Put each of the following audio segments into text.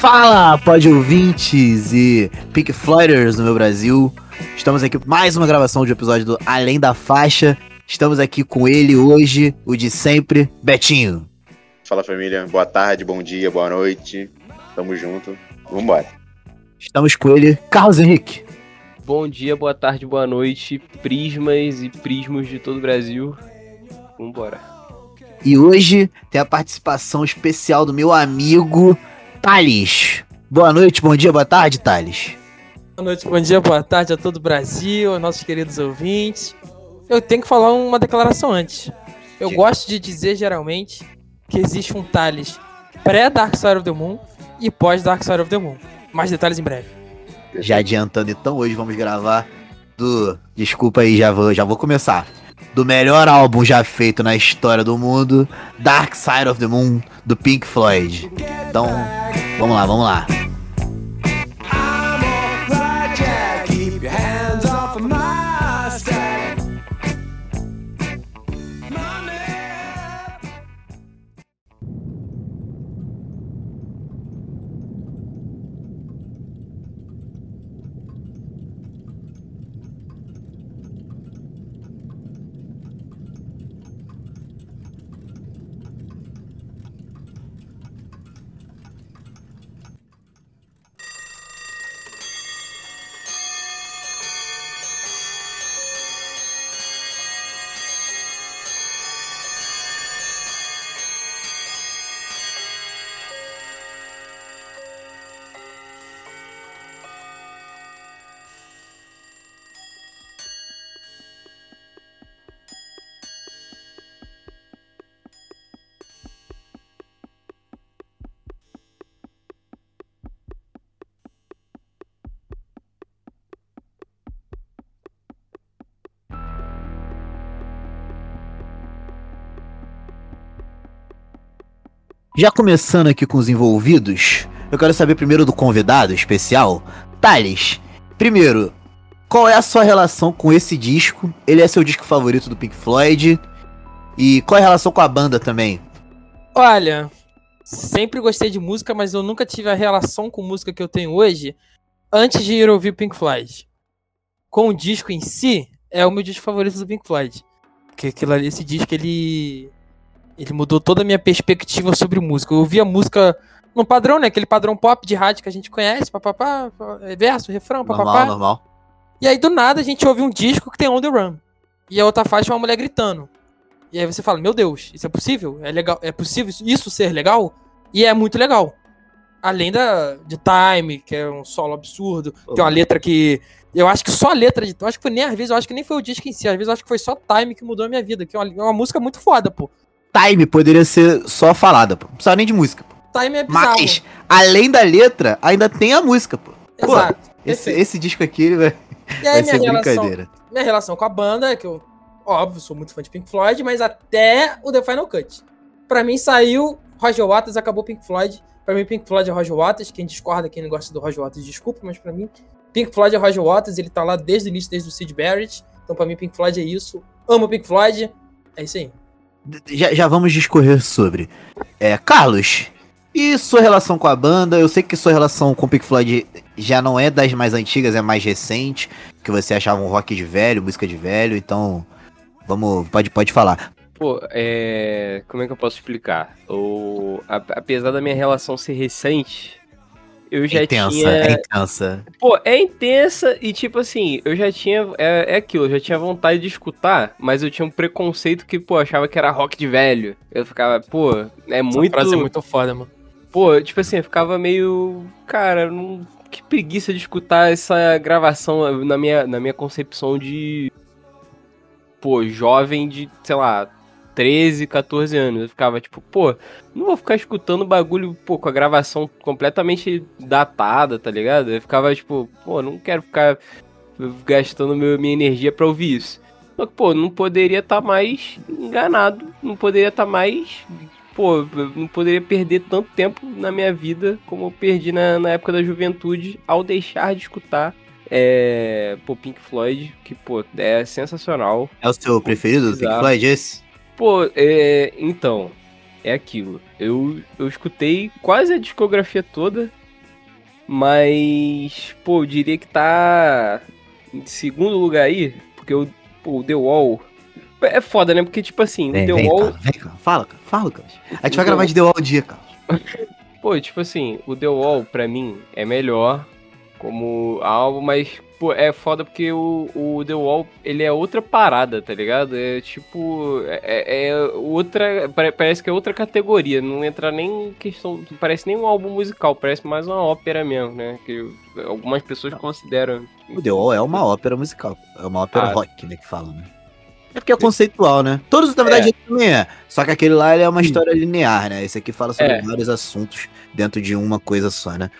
Fala, pode ouvintes e Pink Floyders no meu Brasil. Estamos aqui mais uma gravação de um episódio do Além da Faixa. Estamos aqui com ele hoje, o de sempre, Betinho. Fala família, boa tarde, bom dia, boa noite. Tamo junto. Vambora. Estamos com ele, Carlos Henrique. Bom dia, boa tarde, boa noite, prismas e prismos de todo o Brasil. Vambora. E hoje tem a participação especial do meu amigo Thales. Boa noite, bom dia, boa tarde, Thales. Boa noite, bom dia, boa tarde a todo o Brasil, aos nossos queridos ouvintes. Eu tenho que falar uma declaração antes. Eu Diga. gosto de dizer, geralmente, que existe um Thales pré-Dark Side of the Moon e pós-Dark Side of the Moon. Mais detalhes em breve. Já adiantando, então, hoje vamos gravar do. Desculpa aí, já vou, já vou começar. Do melhor álbum já feito na história do mundo, Dark Side of the Moon, do Pink Floyd. Então, vamos lá, vamos lá. Já começando aqui com os envolvidos, eu quero saber primeiro do convidado especial, Thales. Primeiro, qual é a sua relação com esse disco? Ele é seu disco favorito do Pink Floyd? E qual é a relação com a banda também? Olha, sempre gostei de música, mas eu nunca tive a relação com música que eu tenho hoje antes de ir ouvir Pink Floyd. Com o disco em si, é o meu disco favorito do Pink Floyd. Porque aquilo ali, esse disco, ele. Ele mudou toda a minha perspectiva sobre música. Eu ouvia música num padrão, né? Aquele padrão pop de rádio que a gente conhece, papapá, é verso, refrão, Normal, papapá. normal. E aí, do nada, a gente ouve um disco que tem On The Run. E a outra faixa é uma mulher gritando. E aí você fala, meu Deus, isso é possível? É legal? É possível isso- ser legal? E é muito legal. Além da, de Time, que é um solo absurdo. Tem uma letra que... Eu acho que só a letra de... Eu acho que foi nem às vezes, eu acho que nem foi o disco em si. Às vezes eu acho que foi só Time que mudou a minha vida. Que é uma, é uma música muito foda, pô. Time poderia ser só falada, pô. Não precisava nem de música, pô. Time é bizarro. Mas, além da letra, ainda tem a música, pô. Pô, Exato. esse, perfeito. esse disco aqui ele vai, E aí vai minha ser relação, brincadeira. minha relação com a banda, é que eu, óbvio, sou muito fã de Pink Floyd, mas até o The Final Cut. Pra mim saiu Roger Waters, acabou Pink Floyd. Pra mim, Pink Floyd é Roger Waters. Quem discorda, quem não gosta do Roger Waters, desculpa, mas pra mim, Pink Floyd é Roger Waters. Ele tá lá desde o início, desde o Sid Barrett. Então, pra mim, Pink Floyd é isso. Amo Pink Floyd. É isso aí. Já, já vamos discorrer sobre. É, Carlos, e sua relação com a banda? Eu sei que sua relação com o Pink Floyd já não é das mais antigas, é mais recente. Que você achava um rock de velho, música de velho, então. Vamos. Pode, pode falar. Pô, é. Como é que eu posso explicar? O... a- Apesar da minha relação ser recente, eu já intensa, tinha. é intensa. Pô, é intensa e tipo assim, eu já tinha. É, é aquilo, eu já tinha vontade de escutar, mas eu tinha um preconceito que, pô, achava que era rock de velho. Eu ficava, pô, é Essa muito. frase é muito foda, mano. Pô, tipo assim, eu ficava meio. Cara, não... que preguiça de escutar essa gravação na minha, na minha concepção de. Pô, jovem de, sei lá, 13, 14 anos. Eu ficava tipo, pô, não vou ficar escutando bagulho, pô, com a gravação completamente datada, tá ligado? Eu ficava tipo, pô, não quero ficar gastando meu, minha energia pra ouvir isso. Só que, pô, não poderia estar mais enganado, não poderia estar mais pô, não poderia perder tanto tempo na minha vida como eu perdi na, na época da juventude ao deixar de escutar é, pô, Pink Floyd, que, pô, é sensacional. É o seu preferido do Pink. Floyd, esse? Pô, é, então, é aquilo. Eu, eu escutei quase a discografia toda Mas, pô, eu diria que tá em segundo lugar aí, porque o, pô, o The Wall. É foda, né? Porque, tipo assim, Vem, o The vem, Wall. cara, vem, cara. Fala, cara. Fala, cara. A gente vai gravar de The Wall um dia, cara. Pô, tipo assim, o The Wall, pra mim, é melhor como álbum, mas, pô, é foda porque o, o The Wall, ele é outra parada, tá ligado? É tipo, é, é outra, pare- parece que é outra categoria, não entra nem em questão, parece nem um álbum musical, parece mais uma ópera mesmo, né? Que algumas pessoas consideram. O The Wall é uma ópera musical. É uma ópera Ah. rock, né, que falam, né? É porque é conceitual, né? Todos, na verdade, também é. Só que aquele lá ele é uma história linear, né? Esse aqui fala sobre É. vários assuntos dentro de uma coisa só, né?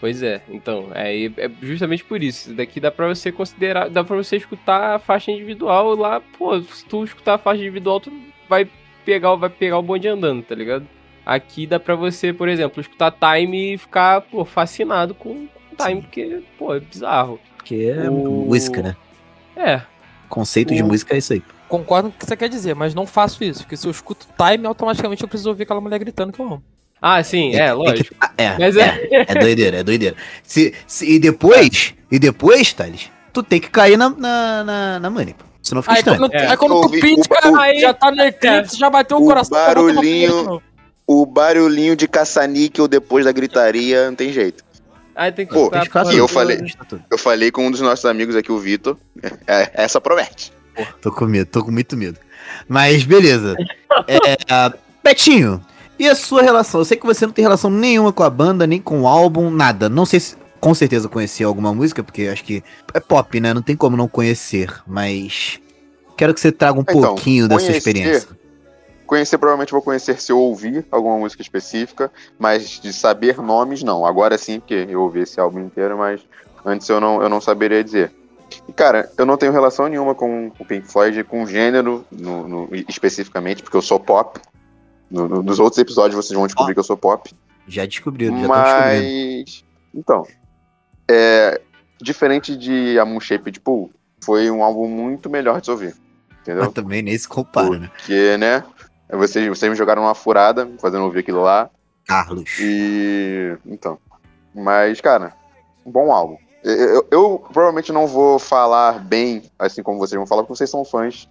Pois é, então, é, é justamente por isso. Daqui dá pra você considerar, dá pra você escutar a faixa individual lá, pô, se tu escutar a faixa individual, tu vai pegar, vai pegar o bonde andando, tá ligado? Aqui dá pra você, por exemplo, escutar Time e ficar, pô, fascinado com com Time, Sim. porque, pô, é bizarro. Que é O- música, né? É, Conceito de O- música é isso aí. Concordo com o que você quer dizer, mas não faço isso, porque se eu escuto time, automaticamente eu preciso ouvir aquela mulher gritando que eu amo. Ah, sim, é, que- lógico. ah, é, Mas é, é, é doideira, é doideira. Se, se- e depois, e depois, Thales, tu tem que cair na, na, na, na pô. Senão fica Aí estranho. quando, É. aí quando tu pisca, o- o- já tá no eclipse, já bateu o, o coração. barulhinho-. O barulhinho de caça-níquel depois da gritaria não tem jeito. aí tem que Pô, e eu falei- Tá. Eu falei com um dos nossos amigos aqui, o Vitor. É, essa promete. Tô com medo, tô com muito medo. Mas beleza. É, Betinho, e a sua relação? Eu sei que você não tem relação nenhuma com a banda, nem com o álbum, nada. Não sei se com certeza conhecia alguma música, porque acho que é pop, né? Não tem como não conhecer, mas quero que você traga um Então, pouquinho da sua conhecer- experiência. Conhecer, provavelmente vou conhecer se eu ouvir alguma música específica, mas de saber nomes, não. Agora sim, porque eu ouvi esse álbum inteiro, mas antes eu não, eu não saberia dizer. E, cara, eu não tenho relação nenhuma com o Pink Floyd, com gênero no- no- especificamente, porque eu sou pop. No- no- nos outros episódios vocês vão descobrir que eu sou pop. Já descobriu, já. Mas. Então. É, diferente de A Moon Shaped Pool, foi um álbum muito melhor de se ouvir. Entendeu? Mas também nem se compara, né? Porque, né? Vocês, vocês me jogaram uma furada fazendo ouvir aquilo lá. Carlos. E. Então. Mas, cara, um bom álbum. Eu, eu- eu provavelmente não vou falar bem, assim como vocês vão falar, porque vocês são fãs.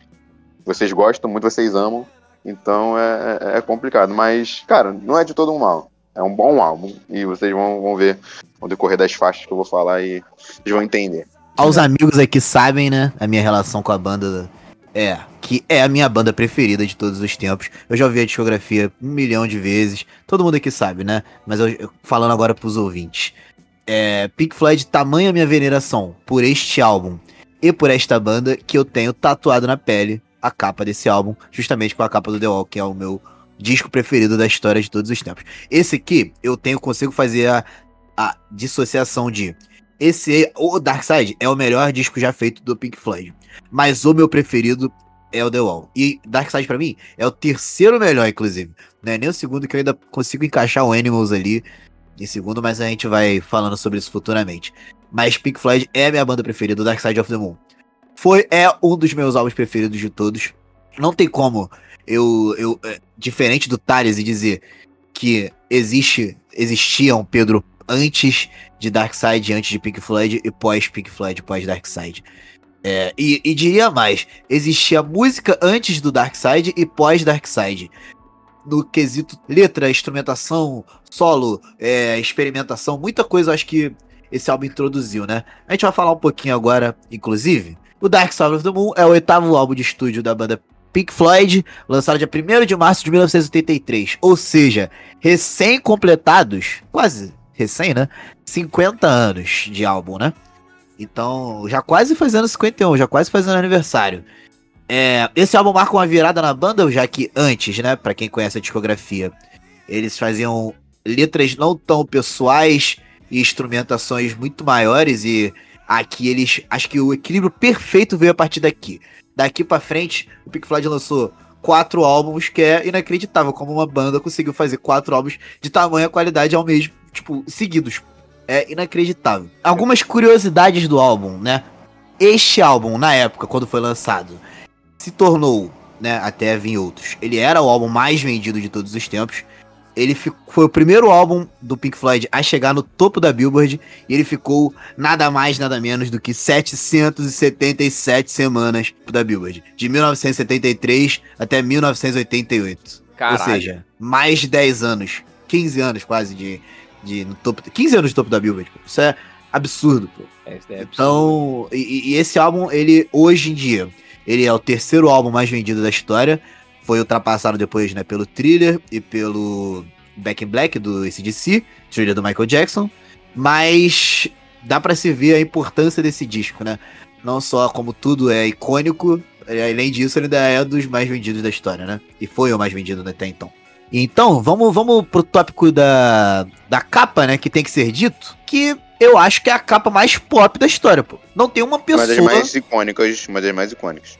Vocês gostam muito, vocês amam. Então é, é- é complicado. Mas, cara, não é de todo um mal. É um bom álbum. E vocês vão, vão ver no decorrer das faixas que eu vou falar e vocês vão entender. Aos amigos aqui sabem, né? A minha relação com a banda é que é a minha banda preferida de todos os tempos. Eu já ouvi a discografia um milhão de vezes. Todo mundo aqui sabe, né? Mas eu, eu- falando agora pros ouvintes. É, Pink Floyd, tamanha minha veneração por este álbum e por esta banda que eu tenho tatuado na pele a capa desse álbum, justamente com a capa do The Wall, que é o meu disco preferido da história de todos os tempos. Esse aqui, eu tenho, consigo fazer a, a dissociação de esse, o Dark Side é o melhor disco já feito do Pink Floyd. Mas o meu preferido é o The Wall. E Dark Side pra mim é o terceiro melhor, inclusive. Não é nem o segundo que eu ainda consigo encaixar o Animals ali em segundo, mas a gente vai falando sobre isso futuramente. Mas Pink Floyd é a minha banda preferida, o Dark Side of the Moon. Foi, é um dos meus álbuns preferidos de todos. Não tem como eu, eu é, diferente do Thales e dizer que existe, existia um Pedro antes de Darkseid, antes de Pink Floyd e pós Pink Floyd, pós Darkseid. É, e, e diria mais, existia música antes do Darkseid e pós Darkseid. No quesito letra, instrumentação, solo, é, experimentação, muita coisa eu acho que esse álbum introduziu, né? A gente vai falar um pouquinho agora, inclusive. O Dark Side of the Moon é o oitavo álbum de estúdio da banda Pink Floyd, lançado dia 1 de março de 1983. Ou seja, recém-completados, quase recém, né? 50 anos de álbum, né? Então, já quase fazendo 51, já quase fazendo aniversário. É, esse álbum marca uma virada na banda, já que antes, né, Pra quem conhece a discografia, eles faziam letras não tão pessoais e instrumentações muito maiores e aqui eles, acho que o equilíbrio perfeito veio a partir daqui. Daqui pra frente, o Pink Floyd lançou quatro álbuns, que é inacreditável como uma banda conseguiu fazer quatro álbuns de tamanha qualidade ao mesmo, tipo, seguidos. É inacreditável. Algumas curiosidades do álbum, né? Este álbum, na época, quando foi lançado, se tornou, né, até vir outros. Ele era o álbum mais vendido de todos os tempos. Ele fi- foi o primeiro álbum do Pink Floyd a chegar no topo da Billboard e ele ficou nada mais, nada menos do que 777 semanas da Billboard, de 1973 até 1988. Caralho. Ou seja, mais de 10 anos, 15 anos quase de, de no topo, 15 anos no topo da Billboard. pô. Isso é absurdo, pô. É, é absurdo. Então, e, e esse álbum, ele hoje em dia, ele é o terceiro álbum mais vendido da história. Foi ultrapassado depois, né, pelo Thriller e pelo Back in Black do ACDC, Thriller do Michael Jackson. Mas dá pra se ver a importância desse disco, né? Não só como tudo é icônico, além disso, ele ainda é dos mais vendidos da história, né? E foi o mais vendido até então. Então, vamos, vamos pro tópico da, da capa, né? Que tem que ser dito. Que eu acho que é a capa mais pop da história, pô. Não tem uma Mas as pessoa. mais icônicas, mas as mais icônicas.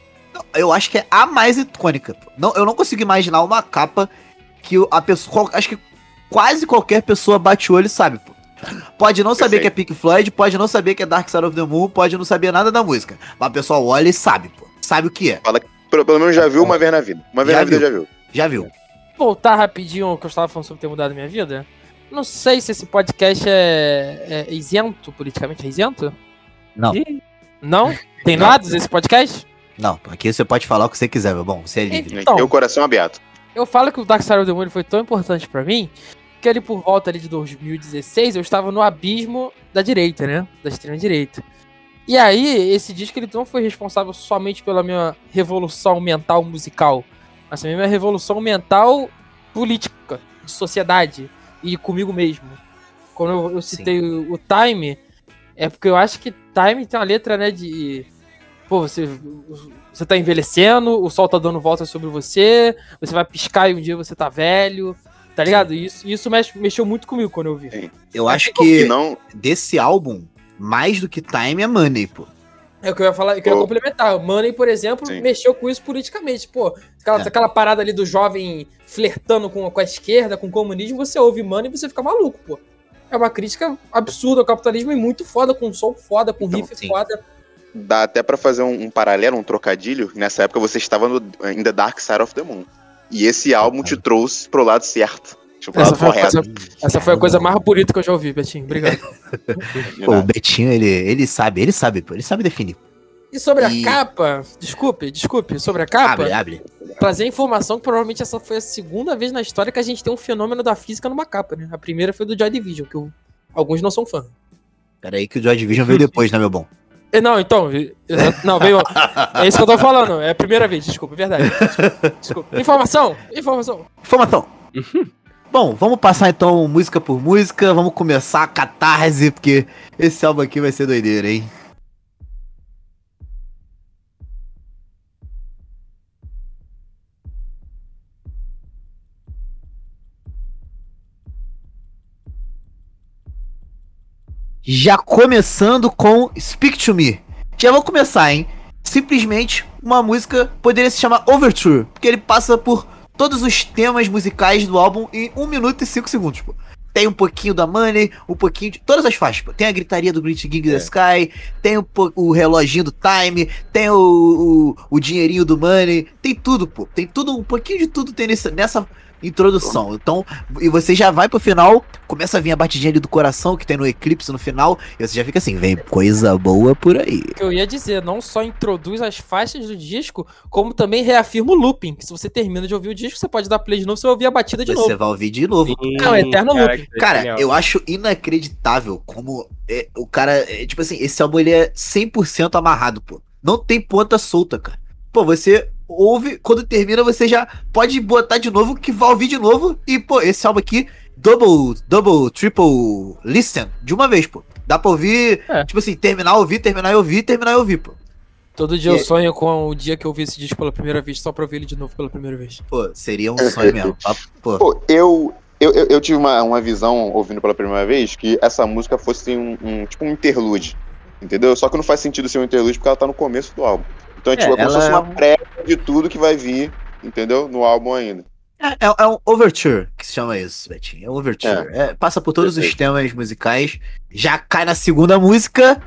Eu acho que é a mais icônica. pô. Não, eu não consigo imaginar uma capa que o- a pessoa. qual- Acho que quase qualquer pessoa bate o olho e sabe, pô. Pode não saber que é Pink Floyd, pode não saber que é Dark Side of the Moon, pode não saber nada da música. Mas a pessoa olha e sabe, pô. Sabe o que é. Pelo, pelo menos já viu uma vez na vida. Uma vez Já na vida viu. já viu. Já viu? Voltar rapidinho ao que eu estava falando sobre ter mudado minha vida. Não sei se esse podcast é, é isento, politicamente é isento? Não. Ih, Não? Tem dados esse podcast? Não, aqui você pode falar o que você quiser, meu bom. Você é livre. Então. tem o coração aberto. Eu falo que o Dark Side of the Moon foi tão importante pra mim que ali por volta ali de 2016 eu estava no abismo da direita, né? Da extrema direita. E aí, esse disco ele não foi responsável somente pela minha revolução mental musical, mas também minha revolução mental política, de sociedade e comigo mesmo. Quando eu, eu citei o, o Time, é porque eu acho que Time tem uma letra, né, de... Pô, você, você tá envelhecendo, o sol tá dando volta sobre você, você vai piscar e um dia você tá velho, tá ligado? Isso, isso mexe- mexeu muito comigo quando eu vi. Eu acho E que não, desse álbum, mais do que Time é Money, pô. É o que eu ia falar, eu ia Ô. complementar. Money, por exemplo, Sim. mexeu com isso politicamente. Pô, aquela, É. aquela parada ali do jovem flertando com, com a esquerda, com o comunismo, você ouve Money e você fica maluco, pô. É uma crítica absurda ao capitalismo e muito foda, com som foda, com Então, riff sim. foda. Dá até pra fazer um, um paralelo, um trocadilho. Nessa época você estava no, in The Dark Side of the Moon. E esse álbum te trouxe pro lado certo. Tipo, pro Essa lado foi, coisa, essa foi a coisa mais bonita que eu já ouvi, Betinho. Obrigado. Pô, o. Betinho, ele, ele sabe, ele sabe, pô. Ele sabe definir. E sobre E- a capa, desculpe, desculpe, sobre a capa, Abre, abre. trazer a informação que provavelmente essa foi a segunda vez na história que a gente tem um fenômeno da física numa capa, né? A primeira foi do Joy Division, que o- alguns não são fã. Pera aí que o Joy Division veio depois, né, meu bom? Eh, Não, então, não, veio. É isso que eu tô falando, é a primeira vez, desculpa, é verdade. Desculpa. desculpa. Informação, informação. Informação. Bom, vamos passar então música por música. Vamos começar a catarse, porque esse álbum aqui vai ser doideira, hein? Já começando com Speak to Me. Já vou começar, hein? Simplesmente uma música poderia se chamar Overture, porque ele passa por todos os temas musicais do álbum em 1 minuto e 5 segundos, pô. Tem um pouquinho da Money, um pouquinho de. Todas as faixas, pô. Tem a gritaria do Great Gig the Sky, tem o, o reloginho do Time, tem o, o, o dinheirinho do Money, tem tudo, pô. Tem tudo, um pouquinho de tudo tem nesse, nessa introdução. Então, e você já vai pro final, começa a vir a batidinha ali do coração que tem no Eclipse no final, e você já fica assim, vem coisa boa por aí. O que eu ia dizer, não só introduz as faixas do disco, como também reafirma o looping. Que se você termina de ouvir o disco, você pode dar play de novo, você vai ouvir a batida de Você novo. vai ouvir de novo. É um eterno Caraca, loop. que Cara, eu acho inacreditável como é, o cara. é, tipo assim, esse álbum ele é 100% amarrado, pô. Não tem ponta solta, cara. Pô, você ouve, quando termina, você já pode botar de novo, que vai ouvir de novo. E, pô, esse álbum aqui, double, double, triple listen, de uma vez, pô. Dá pra ouvir, É. tipo assim, terminar, ouvir, terminar e ouvir, terminar e ouvir, pô. Todo dia eu E- sonho com o dia que eu ouvi esse disco pela primeira vez, só pra ouvir ele de novo pela primeira vez. Pô, seria um sonho mesmo. Papo, Pô, Pô, eu, eu, eu, eu tive uma, uma visão, ouvindo pela primeira vez, que essa música fosse um, um- tipo um interlude. Entendeu? Só que não faz sentido ser um interlude porque ela tá no começo do álbum. Então é, tipo, é como se fosse é uma um- prévia de tudo que vai vir, entendeu? No álbum ainda. É, é- é um overture que se chama isso, Betinho. É um overture. É, passa por todos os Perfeito. temas musicais. Já cai na segunda música.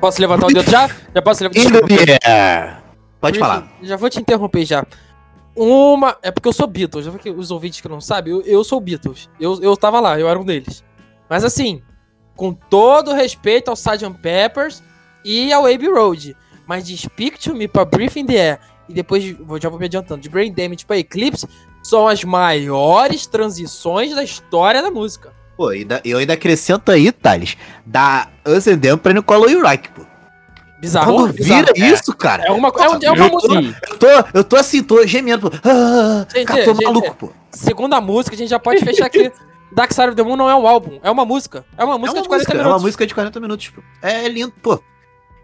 Posso levantar o dedo já? Já posso levantar the air. Pode falar. Já vou te interromper já. Uma. É porque eu sou Beatles. Já que os ouvintes que não sabem, eu, eu sou Beatles. Eu, eu tava lá, eu era um deles. Mas assim, com todo respeito ao Sgt. Peppers e ao Abbey Road. Mas de Speak to Me pra Brief in the Air e depois, já vou me adiantando, de Brain Damage pra Eclipse, são as maiores transições da história da música. Pô, e da- eu ainda acrescento aí, Thales, da Them pra Nicole Uric, pô. Bizarro. Quando bizarro. vira isso, cara, É uma, é, um- é uma Eu tô- música. eu tô, eu tô assim, tô gemendo, pô. Ah, Gente, cara, tô gente, maluco, pô. Segundo a música, a gente já pode fechar aqui. Dark Side of the Moon não é um álbum, é uma música. É uma É música uma de 40 música, é uma minutos. música de 40 minutos, pô. É lindo, pô.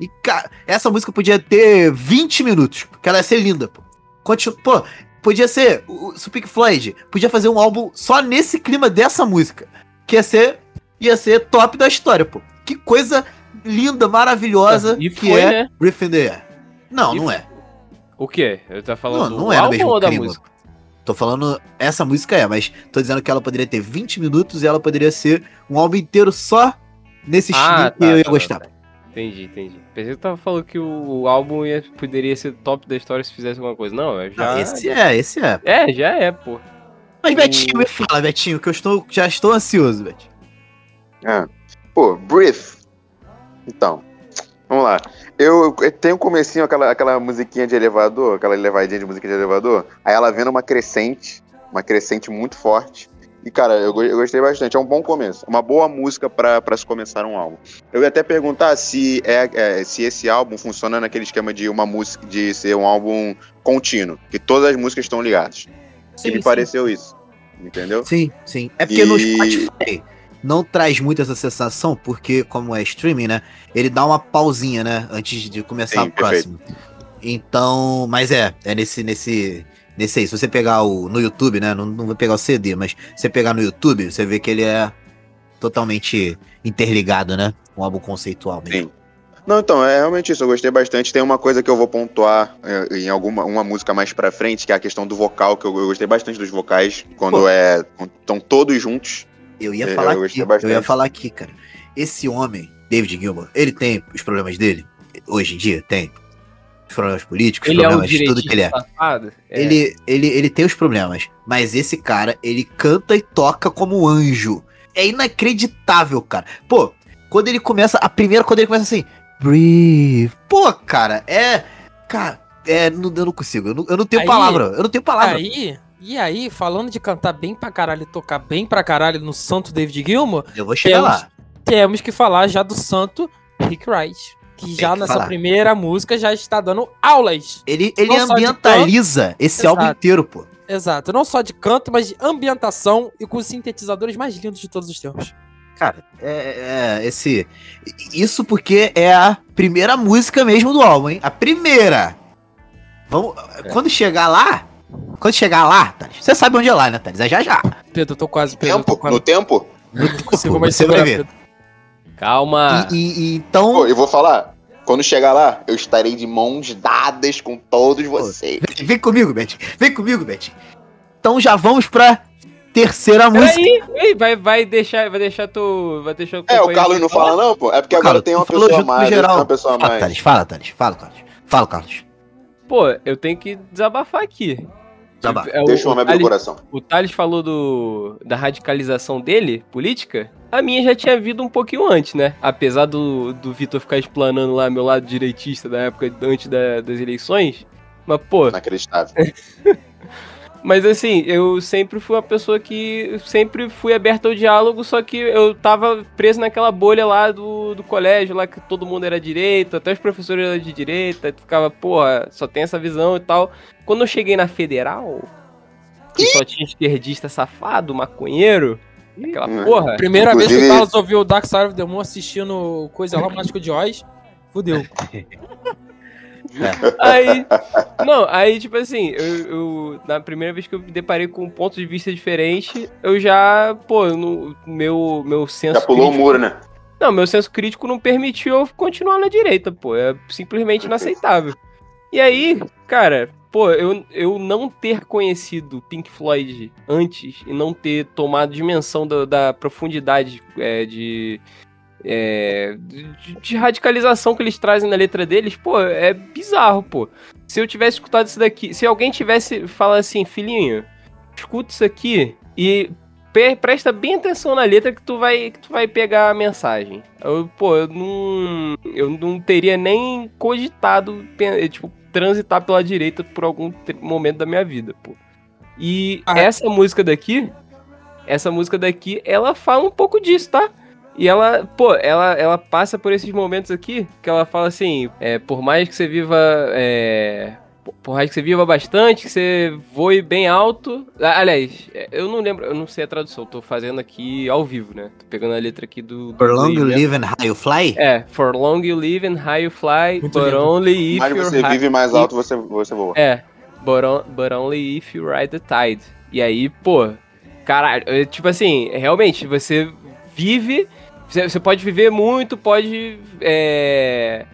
E, cara, essa música podia ter 20 minutos, porque ela ia ser linda, pô. Continu pô, podia ser, o, o Pink Floyd podia fazer um álbum só nesse clima dessa música, que ia ser, ia ser top da história, pô. Que coisa linda, maravilhosa E que foi, é né? Breath in the Air. Não, E não é. O quê? Eu tô falando Não, não é no álbum mesmo ou da clima. música? Tô falando, essa música é, mas tô dizendo que ela poderia ter 20 minutos e ela poderia ser um álbum inteiro só nesse estilo Ah, que tá, eu ia tá, gostar. tá. Entendi, entendi. Pensei que tava falando que o, álbum ia, poderia ser top da história se fizesse alguma coisa. Não, já. Não, esse é, esse é. É, já é, pô. Mas Betinho, me fala, Betinho, que eu estou, já estou ansioso, Betinho. Ah. Pô, Breath. Então, vamos lá. Eu, eu tenho comecinho, aquela, aquela musiquinha de elevador, aquela elevadinha de música de elevador. Aí ela vendo uma crescente, uma crescente muito forte. E, cara, eu, eu gostei bastante. É um bom começo. Uma boa música pra pra se começar um álbum. Eu ia até perguntar se, é, é, se esse álbum funciona naquele esquema de uma música, de ser um álbum contínuo, que todas as músicas estão ligadas. E me pareceu isso. Entendeu? Sim, sim. É porque no E- Spotify não traz muito essa sensação, porque como é streaming, né? Ele dá uma pausinha, né? Antes de começar Sim, o próximo. Então, mas é, é nesse, nesse, nesse aí. Se você pegar o, no YouTube, né? Não, não vou pegar o CD, mas se você pegar no YouTube, você vê que ele é totalmente interligado, né? Um álbum conceitual mesmo. Sim. Não, então, é realmente isso. Eu gostei bastante. Tem uma coisa que eu vou pontuar é, em alguma uma música mais pra frente, que é a questão do vocal, que eu, eu gostei bastante dos vocais, quando Pô. é. Estão todos juntos. Eu ia Eu falar aqui, gostei eu bastante. ia falar aqui, cara. Esse homem, David Gilmour, ele tem os problemas dele? Hoje em dia, tem. Os problemas políticos, Ele é problemas de tudo que ele é. safado? É. Ele, ele, ele tem os problemas, mas esse cara, ele canta e toca como um anjo. É inacreditável, cara. Pô, quando ele começa, a primeira, quando ele começa assim, breathe. Pô, cara, é. Cara, é. não- Eu não consigo, eu não, eu não tenho Aí- palavra, eu não tenho palavra. Aí, e aí, falando de cantar bem pra caralho e tocar bem pra caralho no santo David Gilmour, eu vou chegar temos- lá. temos que falar já do santo Rick Wright. Que já que nessa falar. primeira música já está dando aulas. Ele, ele ambientaliza esse Exato. álbum inteiro, pô. Exato. Não só de canto, mas de ambientação e com os sintetizadores mais lindos de todos os tempos. Cara, é, é, esse. Isso porque é a primeira música mesmo do álbum, hein? A primeira! Vamos. Quando chegar lá. Quando chegar lá, Thales, você sabe onde é lá, né, Thales? É já já. Pedro, eu tô quase, Pedro. eu tô Tempo? quase. No tempo? Não consigo mais Você vai ver. Pedro. Calma. E, e- e então. Pô, eu vou falar. Quando chegar lá, eu estarei de mãos dadas com todos vocês. Vem, vem comigo, Betty. Vem comigo, Betty. Então já vamos pra terceira música. Ei, vai, vai deixar, vai deixar tu, vai deixar É, o Carlos não falar? fala, não, pô. É porque Carlos, agora tem uma pessoa mais. geral. Uma pessoa Fala, mais. Thales. Fala, Thales. Fala, Carlos. Fala, Carlos. Pô, eu tenho que desabafar aqui. Desabafa. É, o- Deixa o homem o abrir o coração. O Thales falou do, da radicalização dele, política. A minha já tinha vindo um pouquinho antes, né? Apesar do, do Vitor ficar explanando lá meu lado direitista da época antes da- das eleições. Mas, pô, Inacreditável. mas assim, eu sempre fui uma pessoa que sempre fui aberto ao diálogo, só que eu tava preso naquela bolha lá do, do colégio, lá que todo mundo era direito, até os professores eram de direita, tu ficava, porra, só tem essa visão e tal. Quando eu cheguei na federal, que só tinha esquerdista safado, maconheiro, aquela Hum. porra. Primeira vez que o Carlos ouviu o Dark Side of the Moon assistindo coisa lá, Mágico de Oz, fudeu. Aí, não, aí tipo assim, eu, eu- na primeira vez que eu me deparei com um ponto de vista diferente, eu já, pô, no, meu, meu senso Já pulou o muro, né? Não, meu senso crítico não permitiu eu continuar na direita, pô. É simplesmente inaceitável. E aí, cara, pô, eu, eu não ter conhecido Pink Floyd antes e não ter tomado dimensão da, da profundidade é, de, é, de, de radicalização que eles trazem na letra deles, pô, é bizarro, pô. Se eu tivesse escutado isso daqui, se alguém tivesse falado assim, filhinho, escuta isso aqui e presta bem atenção na letra que tu vai, que tu vai pegar a mensagem. Eu, pô, eu não, eu não teria nem cogitado, pen- tipo, transitar pela direita por algum momento da minha vida, pô. E Ah. essa música daqui, essa música daqui, ela fala um pouco disso, tá? E ela, pô, ela, ela passa por esses momentos aqui que ela fala assim: é, por mais que você viva. É, por- mais que você viva bastante, que você voe bem alto. Ah, Aliás, é, eu não lembro, eu não sei a tradução, tô fazendo aqui ao vivo, né? Tô pegando a letra aqui do. do For long you né? live and high you fly? É, for long you live and high you fly, Muito but lindo. only if Mais you're você high- vive, mais alto você, você voa. é, but, on- but only if you ride the tide. E aí, pô, caralho, é, tipo assim, realmente, você vive, você, você pode viver muito, pode é,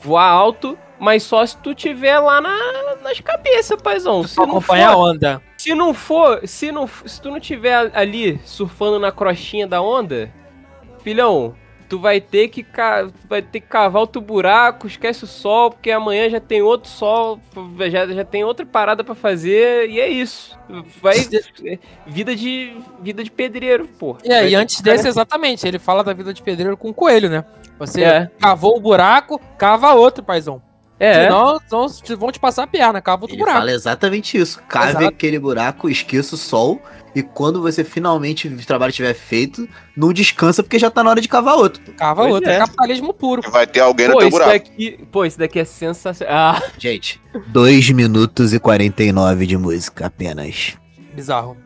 voar alto, mas só se tu tiver lá na- nas cabeças, paizão. Se não, acompanhar a for, onda. se não for, se não, se tu não tiver ali surfando na crochinha da onda, filhão, tu vai ter que vai ter que cavar outro buraco, esquece o sol, porque amanhã já tem outro sol, já, já tem outra parada pra fazer e é isso. Vai vida de vida de pedreiro, pô. E aí, Vai- antes desse, exatamente, ele fala da vida de pedreiro com o coelho, né? Você É. cavou o buraco, cava outro, paizão. é, Senão, senão te- vão te passar a perna, cava outro Ele buraco. fala exatamente isso. Cave Exato. aquele buraco, esqueça o sol. E quando você finalmente o trabalho estiver feito, não descansa porque já tá na hora de cavar outro. Cava Pois outro. é. É capitalismo puro. Vai ter alguém no pô, teu isso buraco. daqui, pô, isso daqui é sensacional. Ah, Gente, 2 minutos e 49 de música apenas. Bizarro.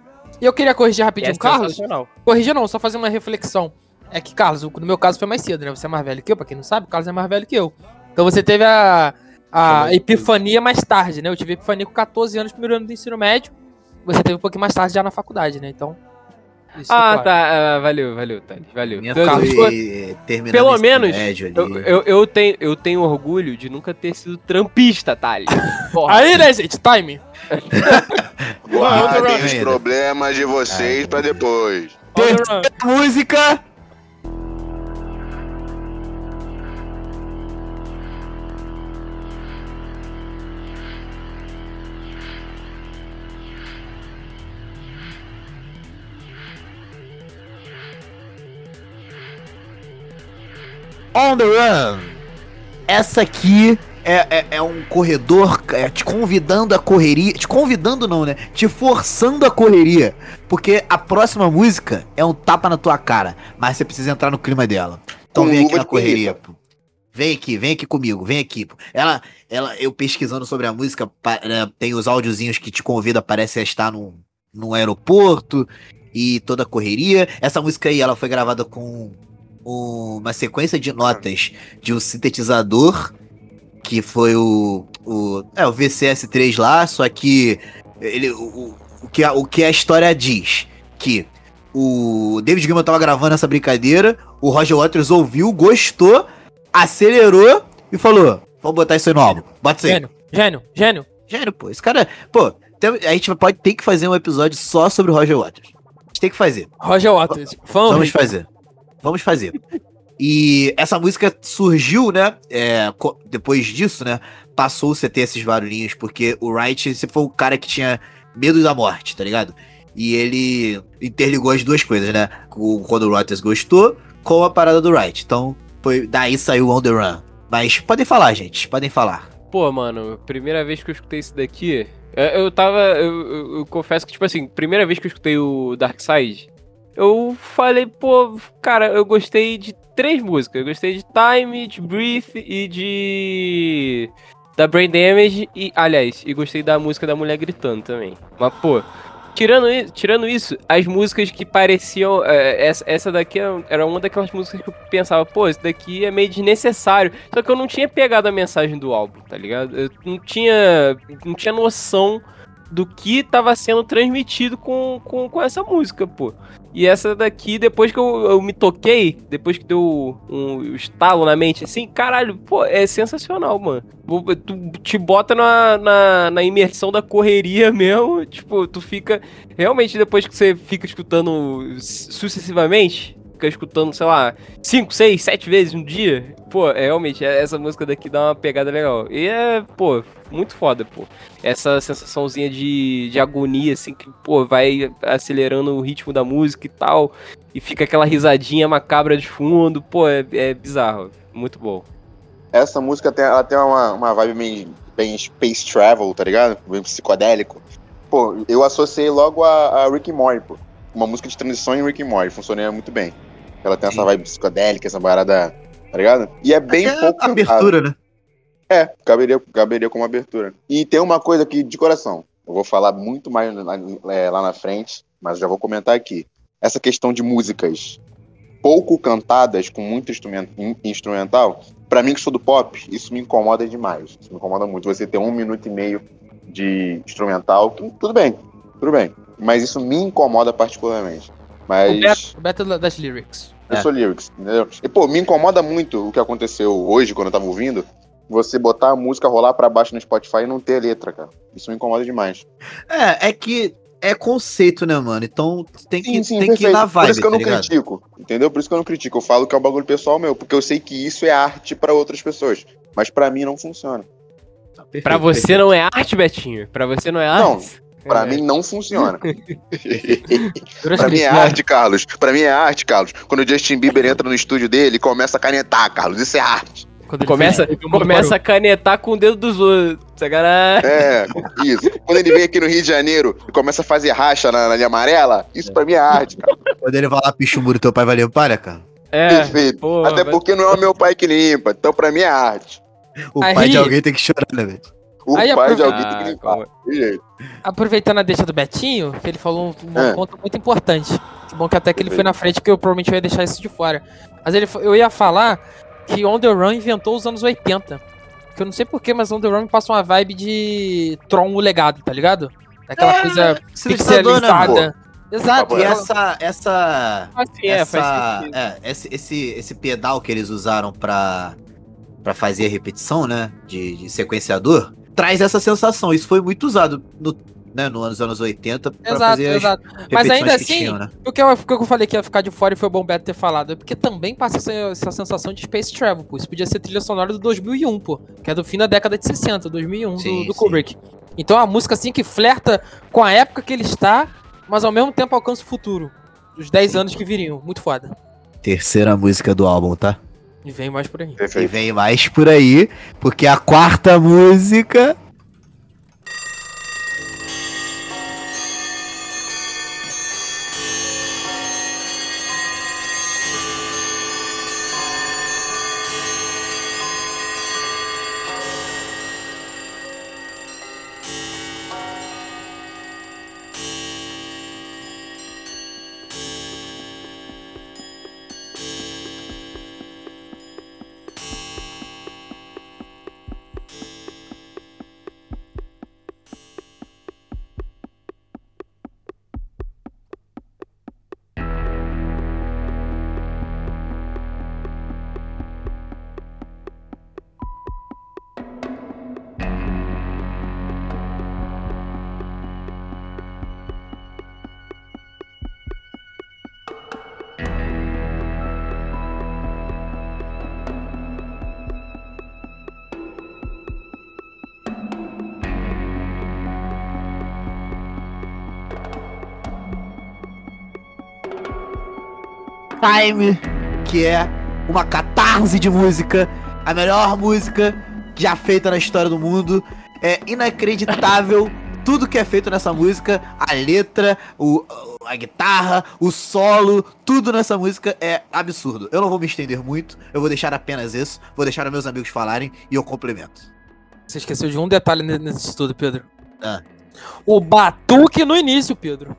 E eu queria corrigir é rapidinho, Carlos. sensacional. Corrigir não, só fazer uma reflexão. É que, Carlos, no meu caso foi mais cedo, né? Você é mais velho que eu, pra quem não sabe, o Carlos é mais velho que eu. Então você teve a, a epifania mais tarde, né? Eu tive epifania com 14 anos, primeiro ano do ensino médio. Você teve um pouquinho mais tarde já na faculdade, né? Então. isso, Ah, claro. tá. ah, valeu, valeu, Thales. Valeu. Minha Então, foi terminando pelo menos, médio ali. Eu, eu, eu tenho, eu tenho orgulho de nunca ter sido trampista, Thales. Aí, né, gente? Time. Guardem os problemas de vocês pra depois. Música! On the Run. Essa aqui é, é, é um corredor é, te convidando a correria. Te convidando não, né? Te forçando a correria. Porque a próxima música é um tapa na tua cara. Mas você precisa entrar no clima dela. Então Com vem aqui na correria, pô. Vem aqui, vem aqui comigo, vem aqui. pô. Ela, ela, eu pesquisando sobre a música, né, tem os áudiozinhos que te convida, parece estar num, num aeroporto e toda a correria. Essa música aí, ela foi gravada com uma sequência de notas de um sintetizador que foi o, o, é, o VCS3 lá, só que ele, o, o, que a, o que a história diz que o David Gilmour tava gravando essa brincadeira, o Roger Waters ouviu, gostou, acelerou e falou: Vamos botar isso aí no álbum. Bota isso aí. Gênio, gênio, gênio. Gênio, pô. Esse cara. Pô, tem- a gente pode ter que fazer um episódio só sobre o Roger Waters. A gente tem que fazer. Roger Waters. Fã Vamos fazer. Vamos fazer. E essa música surgiu, né? é, depois disso, né? Passou-se a ter esses barulhinhos, porque o Wright sempre foi o cara que tinha medo da morte, tá ligado? E ele interligou as duas coisas, né? Quando o Waters gostou, com a parada do Wright. Então, foi, daí saiu On The Run. Mas podem falar, gente, podem falar. Pô, mano, primeira vez que eu escutei isso daqui, eu, eu tava. Eu, eu- eu confesso que, tipo assim, primeira vez que eu escutei o Dark Side, eu falei, pô, cara, eu gostei de três músicas. Eu gostei de Time, de Breathe e de. Da Brain Damage e, aliás, e gostei da música da mulher gritando também. Mas, pô, tirando, tirando isso, as músicas que pareciam. é, essa, essa daqui era- era uma daquelas músicas que eu pensava, pô, isso daqui é meio desnecessário. Só que eu não tinha pegado a mensagem do álbum, tá ligado? Eu não tinha, não tinha noção do que tava sendo transmitido com, com, com essa música, pô. E essa daqui, depois que eu, eu me toquei, depois que deu um, um estalo na mente, assim, caralho, pô, é sensacional, mano. Tu te bota na, na, na imersão da correria mesmo, tipo, tu fica. Realmente, depois que você fica escutando sucessivamente, fica escutando, sei lá, 5, 6, 7 vezes um dia, pô, é, realmente, é- essa música daqui dá uma pegada legal. E é, pô, muito foda, pô. Essa sensaçãozinha de, de agonia, assim, que, pô, vai acelerando o ritmo da música e tal, e fica aquela risadinha macabra de fundo, pô, é, é bizarro. Muito bom. Essa música tem, ela tem uma, uma vibe bem, bem space travel, tá ligado? Bem psicodélico. Pô, eu associei logo a, a Rick Morty, pô. Uma música de transição em Rick Morty, funcionaria muito bem. Ela tem essa vibe psicodélica, essa parada, tá ligado? E é bem Até pouco abertura, né? É, caberia, caberia como abertura. E tem uma coisa aqui de coração. Eu vou falar muito mais lá, é, lá na frente, mas já vou comentar aqui. Essa questão de músicas pouco cantadas, com muito instrumen- in- instrumental, pra mim que sou do pop, isso me incomoda demais. Isso me incomoda muito. Você ter um minuto e meio de instrumental, tu- tudo bem, tudo bem. Mas isso me incomoda particularmente. Mas. O Battle das Lyrics. Eu É. sou lyrics, entendeu? E, pô, me incomoda muito o que aconteceu hoje, quando eu tava ouvindo. Você botar a música rolar pra baixo no Spotify e não ter letra, cara. Isso me incomoda demais. É, é que é conceito, né, mano? Então tem que, tem que ir na vibe, Por isso que eu tá não ligado? critico, entendeu? Por isso que eu não critico. Eu falo que é um bagulho pessoal meu, porque eu sei que isso é arte pra outras pessoas. Mas pra mim não funciona. Perfeito, Pra você perfeito. não é arte, Betinho? Pra você não é Não, arte? Pra É. mim não funciona. Pra mim é a- arte, Carlos. Pra mim é arte, Carlos. Quando o Justin Bieber entra no estúdio dele e começa a canetar, Carlos. Isso é arte. Quando ele Começa, mundo começa a canetar com o dedo dos outros. Sacanagem. É, isso. Quando ele vem aqui no Rio de Janeiro e começa a fazer racha na, na linha amarela, isso pra mim é arte, cara. Quando ele vai lá, picha o muro, teu pai vai limpar, né, cara? É, Perfeito. pô, Até porque não é o meu pai que limpa. Então pra mim é arte. O Aí- pai de alguém tem que chorar, né, velho? O Aí pai de aprove- alguém tem que Ah, limpar. De jeito. Aproveitando a deixa do Betinho, que ele falou um, um É. ponto muito importante. Que bom que até que ele foi na frente, que eu provavelmente ia deixar isso de fora. Mas ele, eu ia falar que On The Run inventou os anos 80. Que eu não sei porquê, mas On The Run passa uma vibe de Tron o Legado, tá ligado? Daquela É, coisa pixelizada. Exato. E essa, essa, Assim, é, essa, sentido. é, esse, esse, esse pedal que eles usaram pra, pra fazer a repetição, né, de, de sequenciador, traz essa sensação. Isso foi muito usado no, né, no anos, anos 80 pra Exato, fazer as exato. Mas ainda que assim, tinham, né? O que, eu, o que eu falei que ia ficar de fora e foi bom o Beto ter falado, é porque também passa essa, essa sensação de Space Travel, pô. Isso podia ser trilha sonora do 2001, pô. Que é do fim da década de 60, 2001, Sim, do, do sim. Kubrick. Então é uma música assim que flerta com a época que ele está, mas ao mesmo tempo alcança o futuro. Os 10 anos que viriam. Muito foda. Terceira música do álbum, tá? E vem mais por aí. E Perfeito. vem mais por aí, porque a quarta música. Time, que é uma catarse de música, a melhor música já feita na história do mundo. É inacreditável tudo que é feito nessa música, a letra, o, a guitarra, o solo, tudo nessa música é absurdo. Eu não vou me estender muito, eu vou deixar apenas isso, vou deixar os meus amigos falarem e eu complemento. Você esqueceu de um detalhe ne- nesse estudo, Pedro. Ah. O batuque no início, Pedro.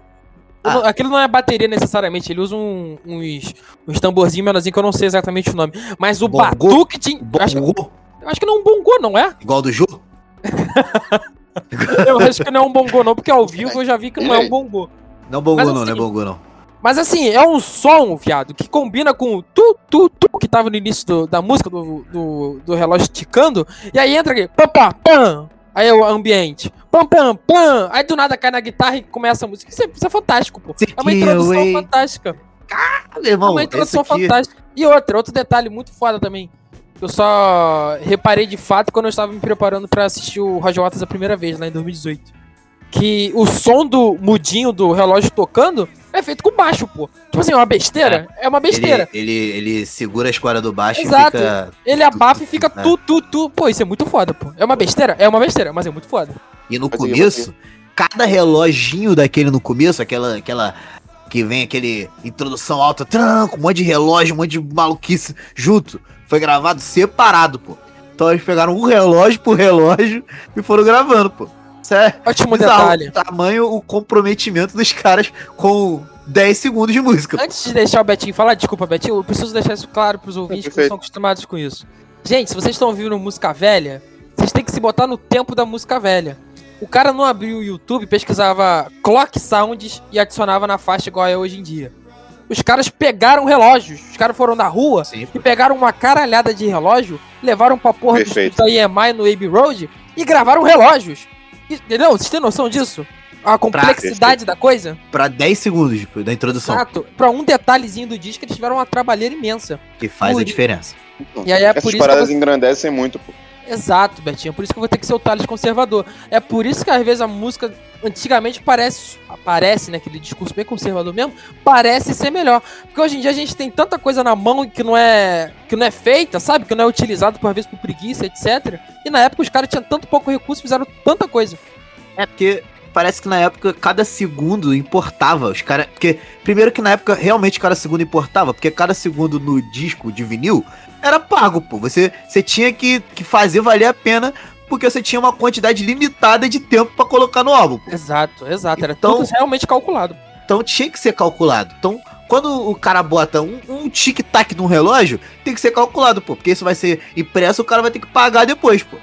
Eu Ah. não- Aquilo não é bateria necessariamente, ele usa um- uns, uns tamborzinhos menorzinhos que eu não sei exatamente o nome. Mas o Bongô? batuque tinha. eu Acho, acho que não é um bongô, não é? igual do Jô? Eu acho que não é um bongô, não, porque ao vivo eu já vi que não é um bongô. Não bongô Mas não, não é assim, bongô não. Mas assim, é um som, viado, que combina com o tu, tu, tu, que tava no início do- da música, do, do, do relógio ticando, e aí entra aqui, pam, pam, pam, aí é o ambiente, pam, pam, pam, aí do nada cai na guitarra e começa a música. Isso é, isso é fantástico, pô. É uma introdução fantástica. Ah, meu irmão, uma esse introdução fantástica. E outra, outro detalhe muito foda também. Eu só reparei de fato quando eu estava me preparando pra assistir o Roger Waters a primeira vez, lá em 2018. Que o som do mudinho do relógio tocando é feito com baixo, pô. Tipo assim, é uma besteira? É, uma besteira. Ele, ele, ele segura as cordas do baixo Exato. e fica... Ele abafa e fica É. tu, tu, tu. Pô, isso é muito foda, pô. É uma besteira? É uma besteira, mas é muito foda. E no Mas começo, cada reloginho daquele no começo, aquela, aquela que vem aquele introdução alta, tranco, um monte de relógio, um monte de maluquice junto, foi gravado separado, pô. Então eles pegaram um relógio por relógio e foram gravando, pô. Isso é Ótimo bizarro, detalhe. o tamanho, o comprometimento dos caras com 10 segundos de música. Antes de deixar o Betinho falar, desculpa, Betinho, eu preciso deixar isso claro pros ouvintes que não Perfeito. são acostumados com isso. Gente, se vocês estão ouvindo música velha, vocês têm que se botar no tempo da música velha. O cara não abriu o YouTube, pesquisava clock sounds e adicionava na faixa igual é hoje em dia. Os caras pegaram relógios, os caras foram na rua Sim, e pegaram uma caralhada de relógio, levaram pra porra do Perfeito. estúdio da EMI no Abbey Road e gravaram relógios. Entendeu? Vocês têm noção disso? A complexidade da coisa? pra 10 segundos tipo, da introdução, Exato. Pra um detalhezinho do disco, eles tiveram uma trabalheira imensa. que faz Por- a diferença. E aí é Essas por isso paradas engrandecem muito, pô. Exato, Betinho. É por isso que eu vou ter que ser o Thales conservador. É por isso que às vezes a música antigamente parece, parece, né, aquele discurso bem conservador mesmo, parece ser melhor. Porque hoje em dia a gente tem tanta coisa na mão que não é que não é feita, sabe? Que não é utilizado por vezes por preguiça, etc. E na época os caras tinham tanto pouco recurso, fizeram tanta coisa. É porque parece que na época cada segundo importava. Os caras. Porque, primeiro que na época realmente cada segundo importava, porque cada segundo no disco de vinil era pago, pô. Você, você tinha que, que fazer valer a pena, porque você tinha uma quantidade limitada de tempo pra colocar no álbum. pô. Exato, exato. Era Então- tudo realmente calculado. Então tinha que ser calculado. Então, quando o cara bota um, um tic-tac num relógio, tem que ser calculado, pô. Porque isso vai ser impresso, o cara vai ter que pagar depois, pô.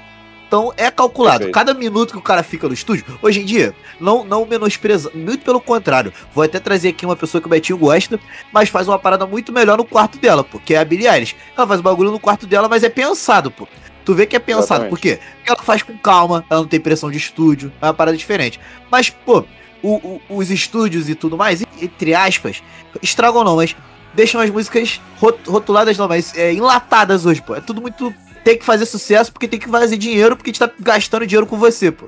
Então é calculado. Perfeito. Cada minuto que o cara fica no estúdio, hoje em dia, não, não menospreza, muito pelo contrário. Vou até trazer aqui uma pessoa que o Betinho gosta, mas faz uma parada muito melhor no quarto dela, pô. Que é a Billie Eilish. Ela faz o bagulho no quarto dela, mas é pensado, pô. Tu vê que é pensado, Exatamente. por quê? Porque ela faz com calma, ela não tem pressão de estúdio, é uma parada diferente. Mas, pô, o- o- os estúdios e tudo mais, entre aspas, estragam não, mas deixam as músicas rot- rotuladas não, mas é, enlatadas hoje, pô. É tudo muito. Tem que fazer sucesso porque tem que fazer dinheiro porque a gente tá gastando dinheiro com você, pô.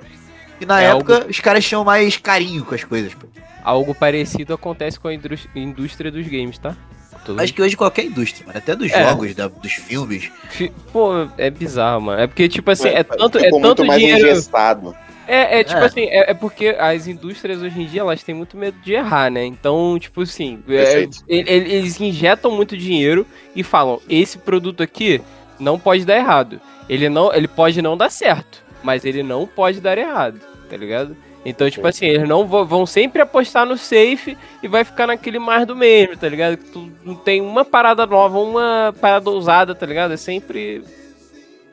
E na É época os caras tinham mais carinho com as coisas, pô. Algo parecido acontece com a indústria dos games, tá? Todo Acho que hoje qualquer indústria, mano. Até dos É. jogos, da- dos filmes. Fi- Pô, é bizarro, mano. É porque, tipo assim, é, É, tanto, é muito tanto mais dinheiro. engessado. É, é tipo É. assim, é, é porque as indústrias hoje em dia elas têm muito medo de errar, né? Então, tipo assim, é, eles injetam muito dinheiro e falam: esse produto aqui não pode dar errado. Ele não, ele pode não dar certo, mas ele não pode dar errado, tá ligado? Então, tipo assim, eles não vão, sempre apostar no safe e vai ficar naquele mais do mesmo, tá ligado? Que tu não tem uma parada nova, uma parada ousada, tá ligado? É sempre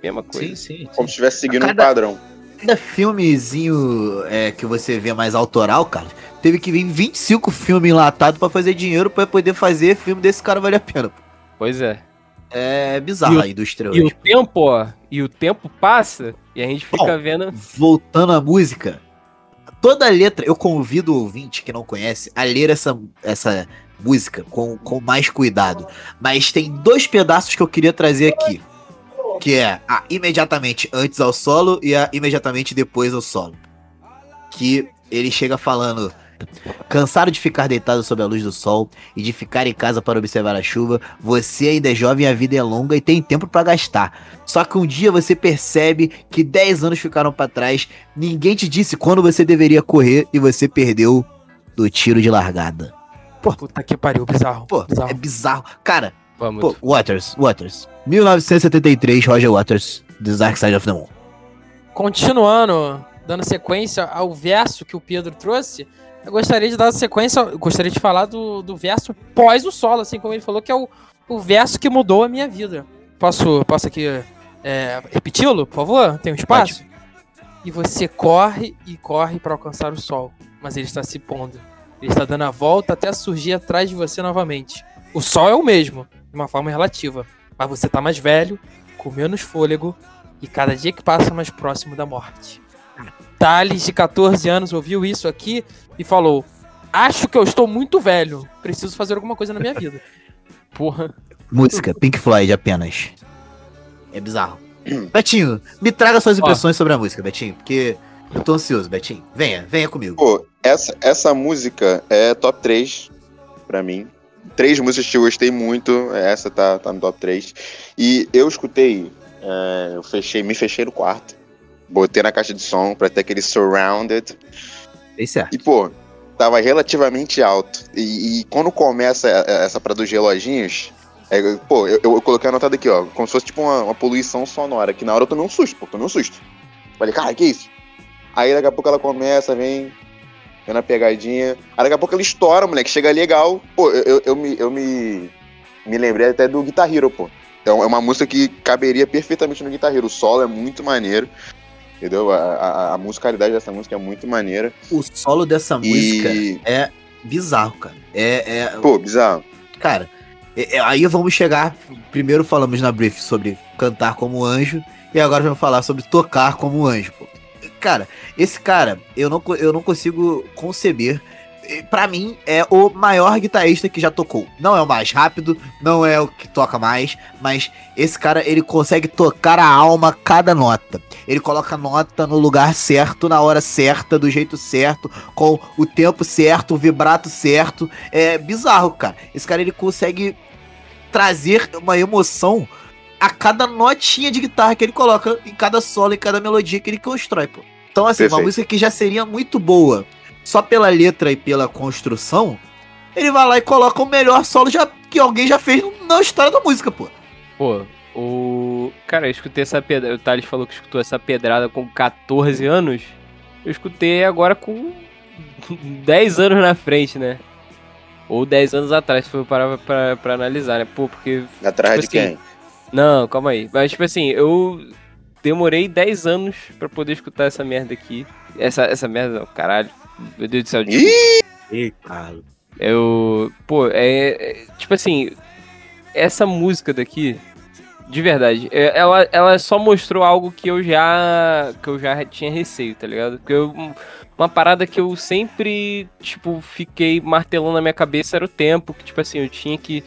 mesma coisa. sim. Como se estivesse seguindo Cada- um padrão. Cada filmezinho é, que você vê mais autoral, cara, teve que vir 25 filmes enlatados pra fazer dinheiro pra poder fazer filme desse cara valer a pena. pô. Pois é. É bizarro E o- a indústria E o hoje. tempo, ó, e o tempo passa e a gente fica Bom, vendo. Voltando à música, toda letra, eu convido o ouvinte que não conhece a ler essa, essa música com, com mais cuidado. Mas tem dois pedaços que eu queria trazer aqui. Que é a imediatamente antes ao solo e a imediatamente depois ao solo. Que ele chega falando. Cansado de ficar deitado sob a luz do sol e de ficar em casa para observar a chuva, você ainda é jovem, a vida é longa e tem tempo para gastar. Só que um dia você percebe que 10 anos ficaram pra trás, ninguém te disse quando você deveria correr e você perdeu do tiro de largada. Puta que pariu, bizarro. Pô, bizarro. é bizarro. Cara, Vamos. pô, Waters, Waters. 1973, Roger Waters, The Dark Side of the Moon. Continuando, dando sequência ao verso que o Pedro trouxe, eu gostaria de dar sequência, eu gostaria de falar do, do verso pós o solo, assim como ele falou, que é o, o verso que mudou a minha vida. Posso, posso aqui é, repeti-lo, por favor? Tem um espaço? E você corre e corre para alcançar o sol, mas ele está se pondo. Ele está dando a volta até surgir atrás de você novamente. O sol é o mesmo, de uma forma relativa, mas você está mais velho, com menos fôlego e cada dia que passa mais próximo da morte. Thales, de 14 anos, ouviu isso aqui e falou: Acho que eu estou muito velho. Preciso fazer alguma coisa na minha vida. Porra. Música, Pink Floyd apenas. É bizarro. Betinho, me traga suas Ó. impressões sobre a música, Betinho, porque eu tô ansioso, Betinho. Venha, venha comigo. Pô, essa, essa música é top 3 pra mim. Três músicas que eu gostei muito, essa tá, tá no top 3. E eu escutei, é, eu fechei, me fechei no quarto, botei na caixa de som pra ter aquele surrounded. Certo. E, pô, tava relativamente alto. E, e quando começa essa para dos reloginhos, é, pô, eu, eu coloquei anotado aqui, ó, como se fosse tipo uma, uma poluição sonora, que na hora eu tomei um susto, pô, tomei um susto. Falei, cara, que isso? Aí daqui a pouco ela começa, vem, vem na pegadinha. Aí daqui a pouco ela estoura, moleque, chega legal. Pô, eu, eu, eu me, eu me, me lembrei até do Guitar Hero, pô. Então é uma música que caberia perfeitamente no Guitar Hero. O solo é muito maneiro. Entendeu? A, a, a musicalidade dessa música é muito maneira. O solo dessa música E. é bizarro, cara. É, é Pô, bizarro. cara, é- é- aí vamos chegar. Primeiro falamos na brief sobre cantar como anjo, e agora vamos falar sobre tocar como anjo, pô. Cara, esse cara, eu não, eu não consigo conceber. Pra mim, é o maior guitarrista que já tocou. Não é o mais rápido, não é o que toca mais, mas esse cara, ele consegue tocar a alma cada nota. Ele coloca a nota no lugar certo, na hora certa, do jeito certo, com o tempo certo, o vibrato certo. É bizarro, cara. Esse cara, ele consegue trazer uma emoção a cada notinha de guitarra que ele coloca, em cada solo, em cada melodia que ele constrói, pô. Então, assim, uma Perfeito. música que já seria muito boa só pela letra e pela construção, ele vai lá e coloca o melhor solo já, que alguém já fez na história da música, pô. Pô, o. Cara, eu escutei essa pedrada. O Thales falou que escutou essa pedrada com 14 anos. Eu escutei agora com 10 anos na frente, né? Ou 10 anos atrás, se for parar pra, pra analisar, né? Pô, porque. Atrás Tipo de assim, quem? Não, calma aí. Mas, tipo assim, eu demorei 10 anos pra poder escutar essa merda aqui. Essa, essa merda, não, caralho. Meu Deus do céu. desculpa. Ih, Ei, Carlos. Eu. Pô, é, é- Tipo assim, essa música daqui, de verdade, é- ela, ela só mostrou algo que eu já. que eu já tinha receio, tá ligado? Porque eu- uma parada que eu sempre, tipo, fiquei martelando na minha cabeça era o tempo, que, tipo assim, eu tinha que.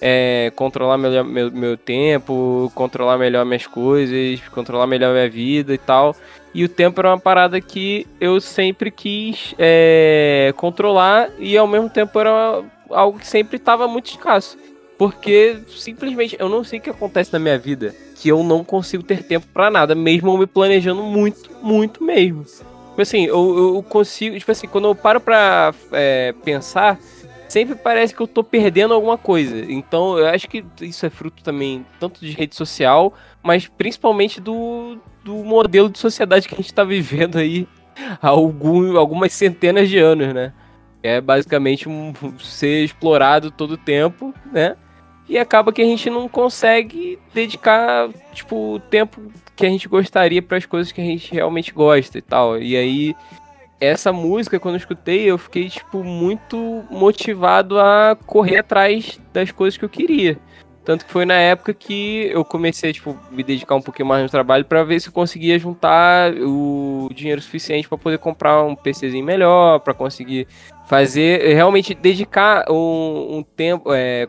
É, controlar melhor meu, meu tempo, controlar melhor minhas coisas, controlar melhor minha vida e tal. E o tempo era uma parada que eu sempre quis é, controlar e ao mesmo tempo era algo que sempre estava muito escasso. Porque simplesmente eu não sei o que acontece na minha vida que eu não consigo ter tempo pra nada, mesmo me planejando muito, muito mesmo. Tipo assim, eu, eu consigo, tipo assim, quando eu paro pra é, pensar, sempre parece que eu tô perdendo alguma coisa. Então eu acho que isso é fruto também tanto de rede social, mas principalmente do, do modelo de sociedade que a gente tá vivendo aí há algum, algumas centenas de anos, né? É basicamente um, ser explorado todo o tempo, né? E acaba que a gente não consegue dedicar, tipo, o tempo que a gente gostaria para as coisas que a gente realmente gosta e tal. E aí, essa música, quando eu escutei, eu fiquei, tipo, muito motivado a correr atrás das coisas que eu queria. Tanto que foi na época que eu comecei, tipo, me dedicar um pouquinho mais no trabalho para ver se eu conseguia juntar o dinheiro suficiente para poder comprar um PCzinho melhor, para conseguir fazer, realmente dedicar um, um tempo, é,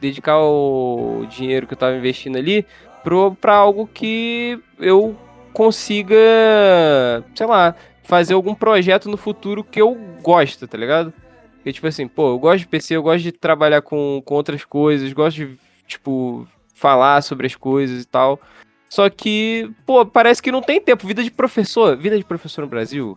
dedicar o dinheiro que eu tava investindo ali pro, pra algo que eu consiga, sei lá, fazer algum projeto no futuro que eu gosto, tá ligado? Porque, tipo assim, pô, eu gosto de PC, eu gosto de trabalhar com, com outras coisas, gosto de, tipo, falar sobre as coisas e tal. Só que, pô, parece que não tem tempo. Vida de professor, vida de professor no Brasil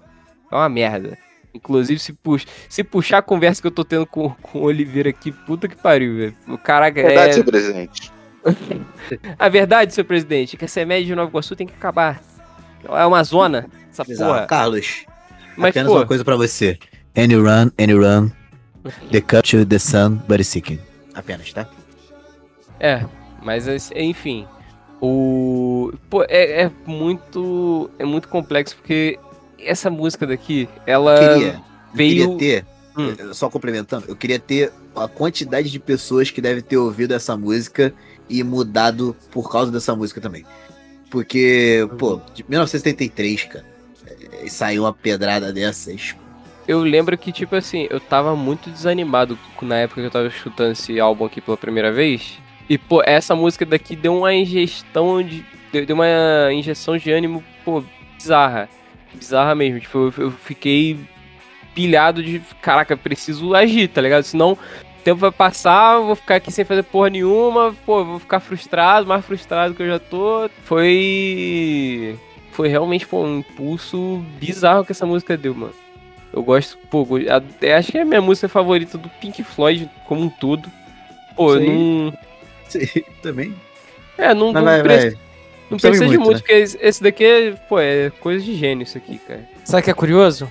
é uma merda. Inclusive, se, pux, se puxar a conversa que eu tô tendo com, com o Oliveira aqui, puta que pariu, velho. Caraca, Verdade, é. seu presidente. A verdade, seu presidente, é que a CEMED de Nova Iguaçu tem que acabar. É uma zona, essa Bizarro. porra. Carlos, Mas, apenas pô, uma coisa pra você. Any run, any run. The cut to the sun, but it's seeking. Apenas, tá? É, mas enfim. O. Pô, é, é muito. É muito complexo, porque essa música daqui, ela queria, veio. queria ter, Hum. só complementando, eu queria ter a quantidade de pessoas que devem ter ouvido essa música e mudado por causa dessa música também. Porque, pô, de 1973, cara, eh, saiu uma pedrada dessas. eu lembro que, tipo assim, eu tava muito desanimado na época que eu tava escutando esse álbum aqui pela primeira vez. E, pô, essa música daqui deu uma ingestão de. Deu uma injeção de ânimo, pô, bizarra. Bizarra mesmo. Tipo, eu, eu fiquei pilhado de. Caraca, preciso agir, tá ligado? Senão tempo vai passar, eu vou ficar aqui sem fazer porra nenhuma, pô, eu vou ficar frustrado, mais frustrado que eu já tô. Foi. Foi realmente, pô, um impulso bizarro que essa música deu, mano. Eu gosto, pô, go- até acho que é a minha música favorita do Pink Floyd como um todo. Pô, Sim. não. Também. É, não, Mas não, vai, preci- vai. não precisa de muito, muito, né? porque esse- daqui é, pô, é coisa de gênio isso aqui, cara. Sabe o que é curioso?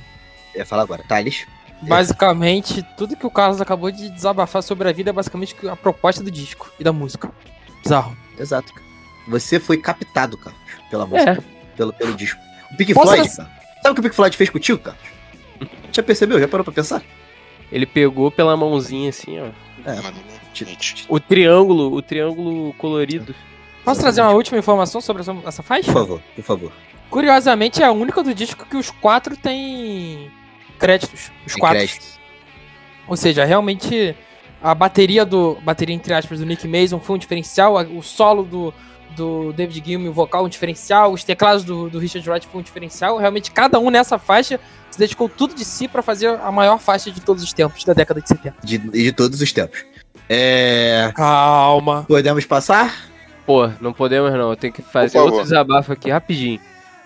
Eu ia falar agora. Thales. Basicamente, tudo que o Carlos acabou de desabafar sobre a vida é basicamente a proposta do disco e da música. Bizarro. Exato, cara. Você foi captado, Carlos, pela música, É, pelo, pelo disco. O Pink Posso Floyd, cara. Sabe o que o Pink Floyd fez contigo, Carlos? Já percebeu? Já parou pra pensar? ele pegou pela mãozinha assim, ó. É. O triângulo, o triângulo colorido. Posso trazer uma última informação sobre essa, essa faixa? Por favor, por favor. Curiosamente, é a única do disco que os quatro têm créditos. Os Tem quatro. créditos. Ou seja, realmente a bateria do. Bateria entre aspas do Nick Mason foi um diferencial. O solo do, do David Gilmour, o vocal, um diferencial. Os teclados do, do Richard Wright foi um diferencial. Realmente, cada um nessa faixa se dedicou tudo de si pra fazer a maior faixa de todos os tempos da década de 70. De, e de todos os tempos. É. Calma. Podemos passar? Pô, não podemos não, eu tenho que fazer outro desabafo aqui rapidinho.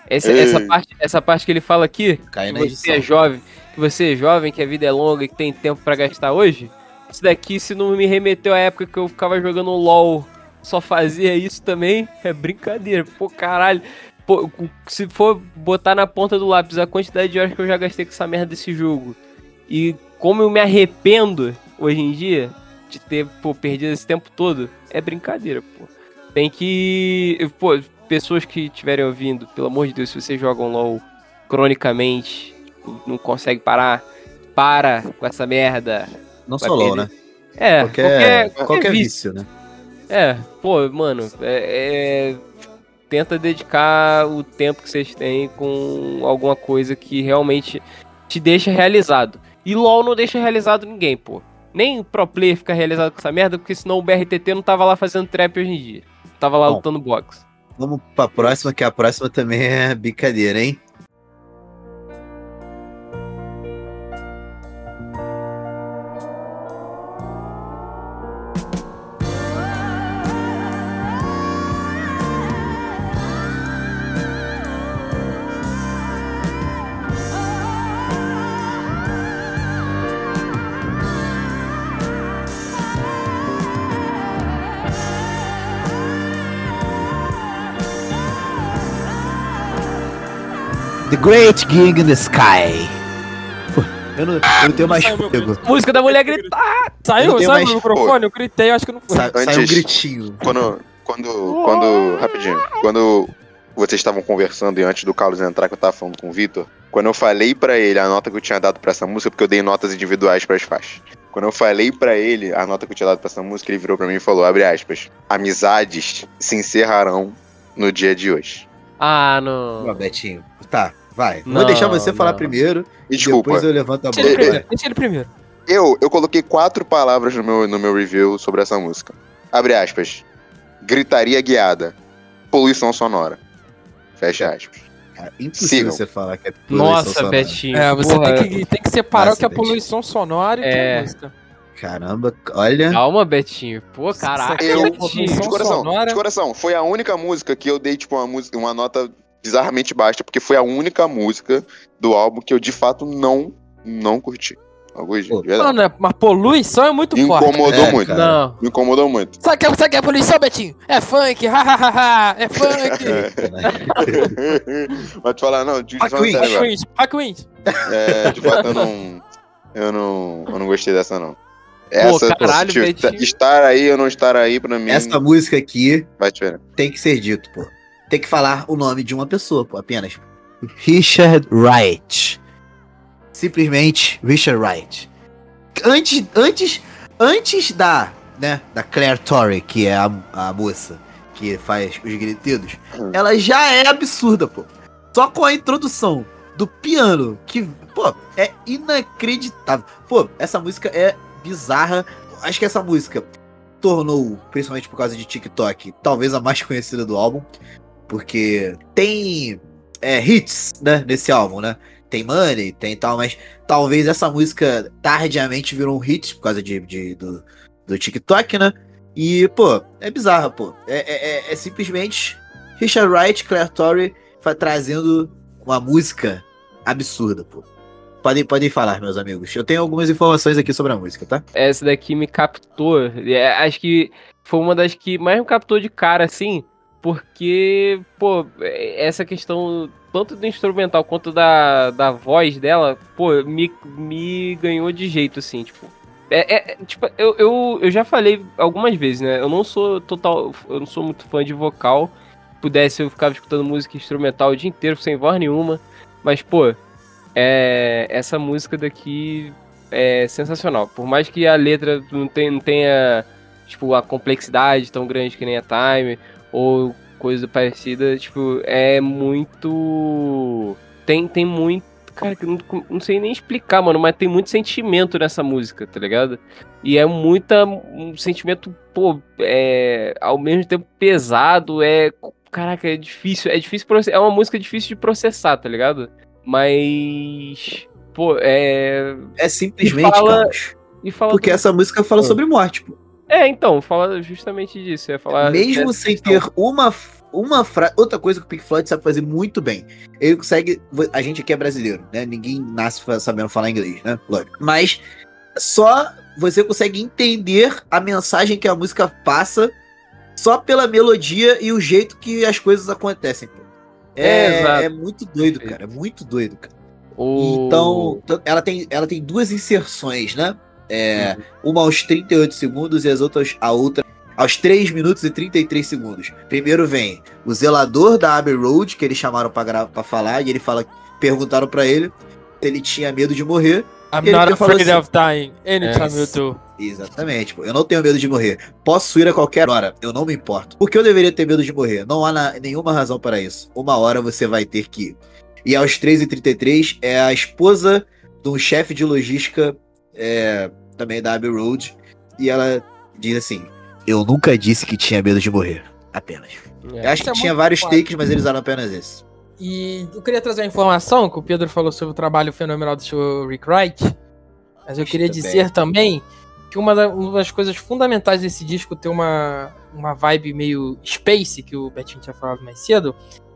Essa, essa, parte, essa parte que ele fala aqui, Cai que edição. você é jovem, você é jovem, que a vida é longa e que tem tempo pra gastar hoje. Isso daqui, se não me remeteu à época que eu ficava jogando LOL, só fazia isso também, é brincadeira. Pô, caralho. Pô, se for botar na ponta do lápis a quantidade de horas que eu já gastei com essa merda desse jogo e como eu me arrependo hoje em dia de ter pô, perdido esse tempo todo, é brincadeira, pô. Tem que. Pô, pessoas que estiverem ouvindo, pelo amor de Deus, se vocês jogam LOL cronicamente, não consegue parar, para com essa merda. Não só LOL, né? É, Qualquer, qualquer, qualquer vício. vício, né? É, pô, mano, é, é, tenta dedicar o tempo que vocês têm com alguma coisa que realmente te deixa realizado. E LoL não deixa realizado ninguém, pô. Nem pro player fica realizado com essa merda, porque senão o BRTT não tava lá fazendo trap hoje em dia. Tava lá Bom. lutando boxe. Vamos pra próxima, que a próxima também é brincadeira, hein? The Great Gig in the Sky. Eu não, eu não tenho mais fôlego. Música da mulher gritar! Saiu, saiu mais- no microfone? Eu gritei, eu acho que não foi. Sa sai um Antes- gritinho. Quando. Quando. Quando. Rapidinho. Quando vocês estavam conversando e antes do Carlos entrar, que eu tava falando com o Vitor, quando eu falei pra ele a nota que eu tinha dado pra essa música, porque eu dei notas individuais pras faixas. Quando eu falei pra ele a nota que eu tinha dado pra essa música, ele virou pra mim e falou, abre aspas, amizades se encerrarão no dia de hoje. Ah, Ó, não. Betinho. Tá, vai. Vou Não, deixar você falar não. primeiro. E desculpa, Depois eu levanto a Deixa ele bola. primeiro. Deixa ele primeiro. eu, eu coloquei quatro palavras no meu, no meu review sobre essa música. Abre aspas, gritaria guiada, poluição sonora. Fecha aspas. Cara, impossível Sigam. você falar que é poluição Nossa, sonora. Betinho. É, você porra. tem que, tem que separar Nossa, o que é Betinho. poluição sonora e o que é É. música. Caramba, olha. Calma, Betinho. Pô, caraca, Eu- Betinho. De coração, sonora. de coração. Foi a única música que eu dei, tipo, uma, música, uma nota bizarramente baixa, porque foi a única música do álbum que eu, de fato, não, não curti. Pô. verdade. Mano, é- mas poluição é muito Me forte. incomodou É, muito. cara. Não. Me incomodou muito. Sabe o que, é- que é poluição, Betinho? É funk, hahaha, é funk. Mas te falar, não, de, Rock Wings. é, de fato, eu não, eu não. Eu não gostei dessa, não. Essa, caralho, tipo, Betinho. estar aí ou não estar aí, pra mim, Essa música aqui vai diferente. tem que ser dito, pô. Tem que falar o nome de uma pessoa, pô, apenas. Richard Wright. Simplesmente Richard Wright. Antes, antes, antes da, né, da Claire Torrey, que é a, a moça que faz os gritidos, ela já é absurda, pô. Só com a introdução do piano, que, pô, é inacreditável. Pô, essa música é bizarra. Acho que essa música tornou, principalmente por causa de TikTok, talvez a mais conhecida do álbum, porque tem é, hits, né, nesse álbum, né? Tem Money, tem tal, mas talvez essa música tardiamente virou um hit por causa de, de- do, do TikTok, né? E, pô, é bizarra, pô. É, é- é- é simplesmente Richard Wright, Claire Torrey trazendo uma música absurda, pô. Podem, podem falar, meus amigos. Eu tenho algumas informações aqui sobre a música, tá? Essa daqui me captou. É, acho que foi uma das que mais me captou de cara, assim, porque, pô, é, essa questão tanto do instrumental quanto da, da voz dela, pô, me, me ganhou de jeito, assim, tipo. É, é- tipo, eu, eu, eu já falei algumas vezes, né? Eu não sou total. Eu não sou muito fã de vocal. Pudesse, eu ficava escutando música instrumental o dia inteiro, sem voz nenhuma. Mas, pô, é, essa música daqui é sensacional. Por mais que a letra não tenha, não tenha tipo, a complexidade tão grande que nem a Time, ou coisa parecida, tipo, é muito. Tem, tem muito. Cara, que não, não sei nem explicar, mano, mas tem muito sentimento nessa música, tá ligado? E é muita. Um sentimento, pô, é. Ao mesmo tempo pesado, é. Caraca, é difícil. É difícil. É uma música difícil de processar, tá ligado? Mas. Pô, é. É simplesmente, E fala- E fala porque do- essa música fala Ah. sobre morte, pô. É, então, fala justamente disso. É falar Mesmo sem questão. ter uma, uma frase. Outra coisa que o Pink Floyd sabe fazer muito bem. Ele consegue. A gente aqui é brasileiro, né? Ninguém nasce sabendo falar inglês, né? Lógico. Mas só você consegue entender a mensagem que a música passa só pela melodia e o jeito que as coisas acontecem. É, É, exato. é muito doido, cara. É muito doido, cara. O- Então, ela tem, ela tem duas inserções, né? É, Uma aos 38 segundos e as outras, a outra aos 3 minutos e 33 segundos. Primeiro vem o zelador da Abbey Road, que eles chamaram pra falar, e ele fala, perguntaram pra ele se ele tinha medo de morrer. I'm Ele not afraid assim- of dying anytime É. you do. Exatamente, pô. Eu não tenho medo de morrer. Posso ir a qualquer hora, eu não me importo. Por que eu deveria ter medo de morrer? Não há na- nenhuma razão para isso. Uma hora você vai ter que ir. E aos 3h33 é a esposa de um chefe de logística é, também da Abbey Road. E ela diz assim: Eu nunca disse que tinha medo de morrer. Apenas. É. Eu acho que é tinha vários takes, mas eles usaram apenas esse. E eu queria trazer uma informação que o Pedro falou sobre o trabalho fenomenal do seu Rick Wright. Mas eu queria também. dizer também que uma, da- uma das coisas fundamentais desse disco ter uma, uma vibe meio space, que o Betinho tinha falado mais cedo,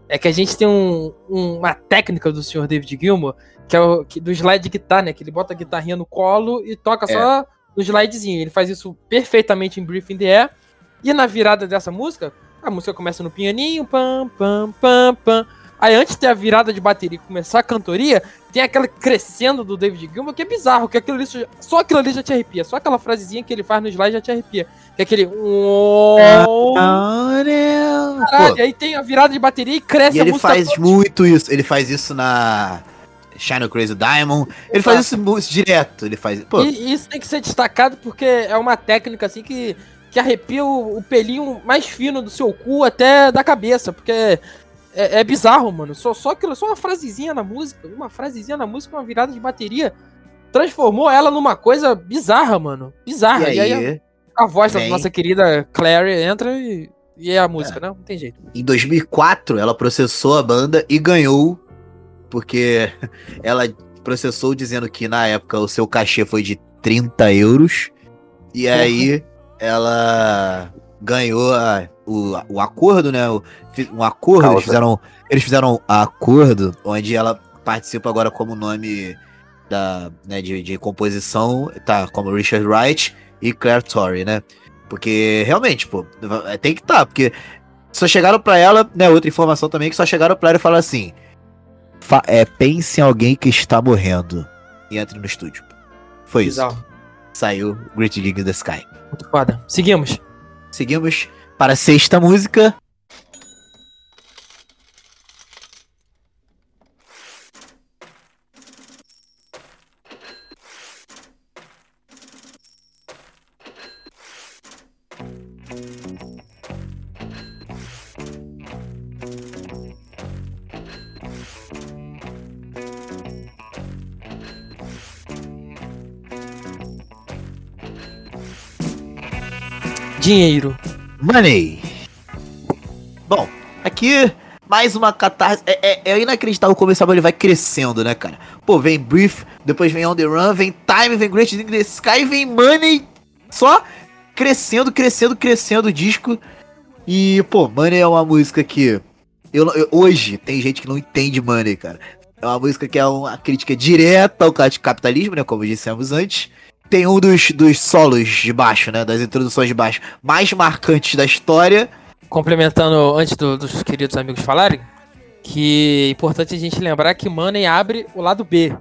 é que a gente tem um- um- uma técnica do senhor David Gilmour, que é o que- do slide de guitarra, né? Que ele bota a guitarrinha no colo e toca só no slidezinho. Ele faz isso perfeitamente em Brief in the Air. E na virada dessa música, a música começa no pianinho, pam, pam, pam, pam. Aí antes de ter a virada de bateria e começar a cantoria, tem aquela crescendo do David Gilmour que é bizarro, que aquilo ali, só aquilo ali já te arrepia, só aquela frasezinha que ele faz no slide já te arrepia. Que é aquele... Caralho, aí tem a virada de bateria e cresce E a ele faz toda. muito isso. Ele faz isso na Shine Crazy Diamond. Ele faz isso mu- direto. Ele faz. Pô, E isso tem que ser destacado porque é uma técnica assim que, que arrepia o, o pelinho mais fino do seu cu até da cabeça, porque é, é bizarro, mano. Só, só aquilo, só uma frasezinha na música, uma frasezinha na música, uma virada de bateria, transformou ela numa coisa bizarra, mano. Bizarra. e E aí, aí, a, a voz da vem- nossa querida Clary entra e, e é a música, né? Não tem jeito. em 2004, ela processou a banda e ganhou. Porque ela processou dizendo que na época o seu cachê foi de 30 euros. E aí ela ganhou a- o, o acordo, né? O, um acordo, Causa. eles fizeram, eles fizeram um acordo onde ela participa agora como nome da, né, de, de composição, tá? Como Richard Wright e Claire Torrey, né? Porque realmente, pô, tem que tá, porque só chegaram pra ela, né? Outra informação também, que só chegaram pra ela e falaram assim: é, pense em alguém que está morrendo e entre no estúdio. Foi isso. Bizarro. Saiu Great Gig in the Sky. Muito foda. Seguimos. Seguimos para a sexta música. Dinheiro. Money. Bom, aqui mais uma catarse. É, é, é inacreditável como esse ele vai crescendo, né, cara? Pô, vem Brief, depois vem On The Run, vem Time, vem Great in the Sky, vem Money. Só crescendo, crescendo, crescendo o disco. E, pô, Money é uma música que. Eu, eu- hoje tem gente que não entende Money, cara. É uma música que é uma crítica direta ao cap- capitalismo, né? Como dissemos antes. Tem um dos, dos solos de baixo, né? Das introduções de baixo mais marcantes da história. Complementando antes do- dos queridos amigos falarem, que é importante a gente lembrar que Money abre o lado B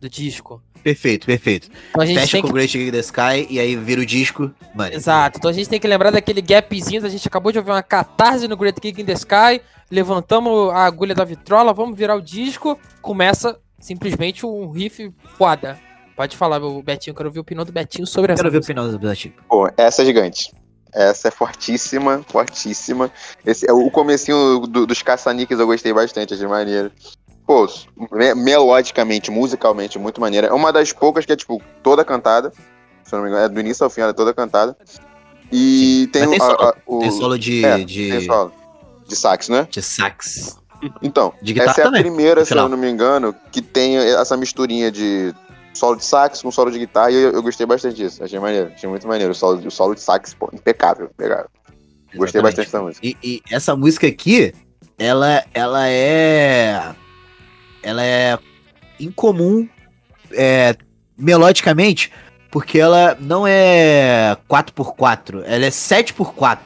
do disco. Perfeito, perfeito. Então a gente Fecha com que... Great Gig the Sky e aí vira o disco. Mano, Exato, então a gente tem que lembrar daquele gapzinho, a gente acabou de ouvir uma catarse no Great Kick in the Sky, levantamos a agulha da vitrola, vamos virar o disco, começa simplesmente um riff foda. Pode falar, o Betinho, eu quero ouvir a opinião do Betinho sobre essa quero ver o final do Black Pô, essa é gigante. Essa é fortíssima, fortíssima. Esse, é o comecinho do- dos caça-níqueis eu gostei bastante, achei maneiro. Pô, me- melodicamente, musicalmente, muito maneira. É uma das poucas que é, tipo, toda cantada. Se eu não me engano, é do início ao fim, ela é toda cantada. E tem, tem o- a- solo. a- o. Tem solo de, é, de, tem solo. De sax, né? de sax. Então, De essa é também, a primeira, no se eu não me engano, que tem essa misturinha de solo de sax com solo de guitarra, e eu, eu gostei bastante disso. Achei maneiro, achei muito maneiro. O solo, o solo de sax, pô, impecável, impecável. Gostei bastante dessa música. E, e essa música aqui, ela, ela é. Ela é incomum é, melodicamente, porque ela não é 4x4, ela é 7x4.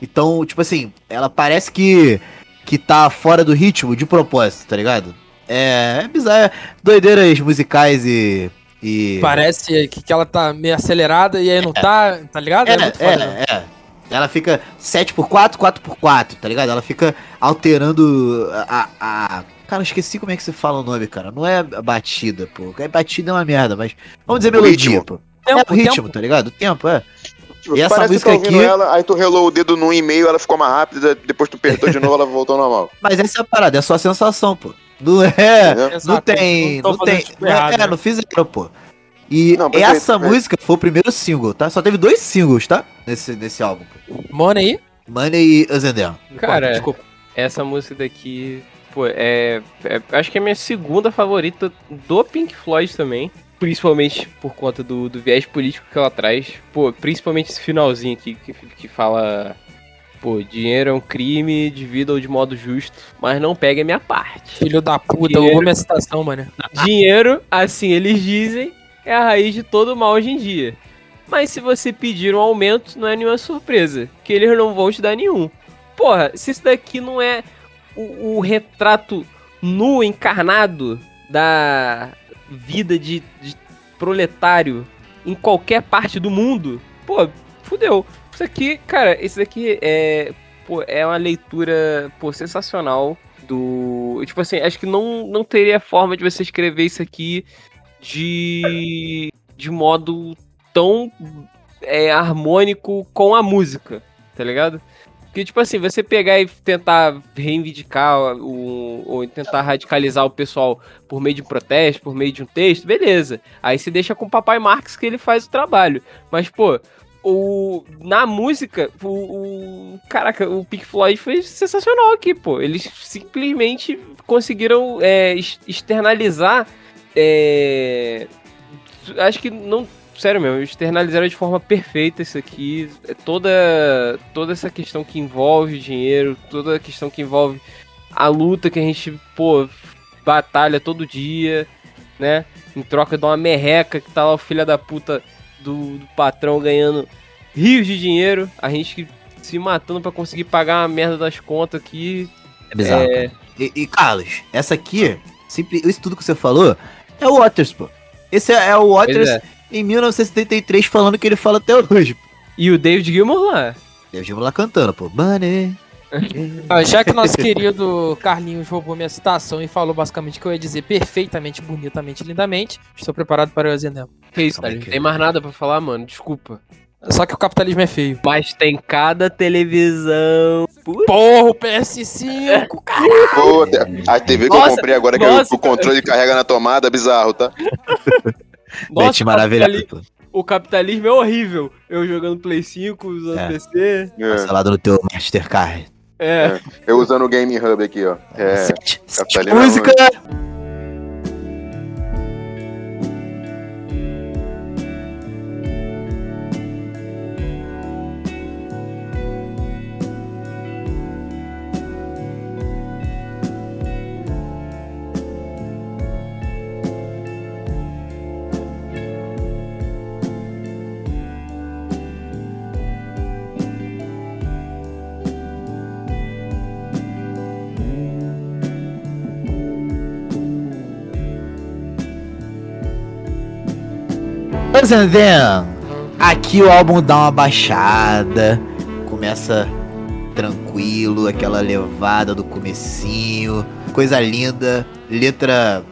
Então, tipo assim, ela parece que, que tá fora do ritmo de propósito, tá ligado? É, é bizarro, é doideiras musicais e. e... Parece que, que ela tá meio acelerada e aí não tá, tá ligado? É, muito foda, né? é, é. Ela fica 7x4, 4x4, tá ligado? Ela fica alterando a, a. Cara, eu esqueci como é que se fala o nome, cara. Não é batida, pô. É batida é uma merda, mas. Vamos dizer O melodia, ritmo. pô. Tempo, é o ritmo, tempo. tá ligado? O tempo, é. Tipo, E essa parece música que tá aqui- ela, aí tu relou o dedo num e-mail, ela ficou mais rápida, depois tu apertou de novo, ela voltou normal. Mas essa é a parada, é só a sensação, pô. Não é. Entendeu? Não Exato, tem. não Não tem. tipo Não é, errado, é, né? não fizeram, pô. E Não, perfeito, essa perfeito. música foi o primeiro single, tá? Só teve dois singles, tá? Nesse, nesse álbum. pô. Money, Money e Down. Cara, desculpa. essa música daqui, pô, é, é- Acho que é a minha segunda favorita do Pink Floyd também. Principalmente por conta do, do viés político que ela traz. Pô, principalmente esse finalzinho aqui que, que fala. Pô, dinheiro é um crime, divida-o de modo justo, mas não pega a minha parte. Filho da puta, eu Dinheiro. vou minha citação, mano. Dinheiro, assim eles dizem, é a raiz de todo mal hoje em dia. Mas se você pedir um aumento, não é nenhuma surpresa, que eles não vão te dar nenhum. Porra, se isso daqui não é o, o retrato nu, encarnado da vida de, de proletário em qualquer parte do mundo, pô, fudeu. Isso aqui, cara, isso daqui é, pô, é uma leitura, pô, sensacional do. Tipo assim, acho que não, não teria forma de você escrever isso aqui de. de modo tão é, harmônico com a música, tá ligado? Porque, tipo assim, você pegar e tentar reivindicar o, ou tentar radicalizar o pessoal por meio de protesto, por meio de um texto, beleza. Aí você deixa com o Papai Marx que ele faz o trabalho. Mas, pô, o, na música, o, o- Caraca, o Pink Floyd foi sensacional aqui, pô. Eles simplesmente conseguiram é, ex- externalizar. é, acho que não. Sério mesmo, externalizaram de forma perfeita isso aqui. É Toda, toda essa questão que envolve dinheiro, toda a questão que envolve a luta que a gente, pô, batalha todo dia, né? Em troca de uma merreca que tá lá o filho da puta do, do patrão ganhando rios de dinheiro. A gente se matando pra conseguir pagar a merda das contas aqui. É bizarro. É. E, e, Carlos, essa aqui, simples, isso tudo que você falou, é o Waters, pô. Esse é, é o Waters é. em 1973 falando que ele fala até hoje. pô. E o David Gilmour lá. E o Gil lá cantando, pô. Money. Ah, já que nosso querido Carlinhos roubou minha citação e falou basicamente o que eu ia dizer perfeitamente, bonitamente, lindamente, estou preparado para o Zendel. Que isso, cara? Não que- tem mais nada pra falar, mano. Desculpa. Só que o capitalismo é feio. Mas tem cada televisão. Porra, o PS5, cara. Pô, a TV que eu Nossa, comprei agora, que nossa. o controle carrega na tomada, bizarro, tá? Bet o maravilhoso, capitali- pô. o capitalismo é horrível. Eu jogando Play 5, usando É. PC. É, Parcelado no teu Mastercard. É. eu usando o Game Hub aqui, ó. É, Sete- sete é música! Mas and then, aqui o álbum dá uma baixada, começa tranquilo, aquela levada do comecinho, coisa linda, letra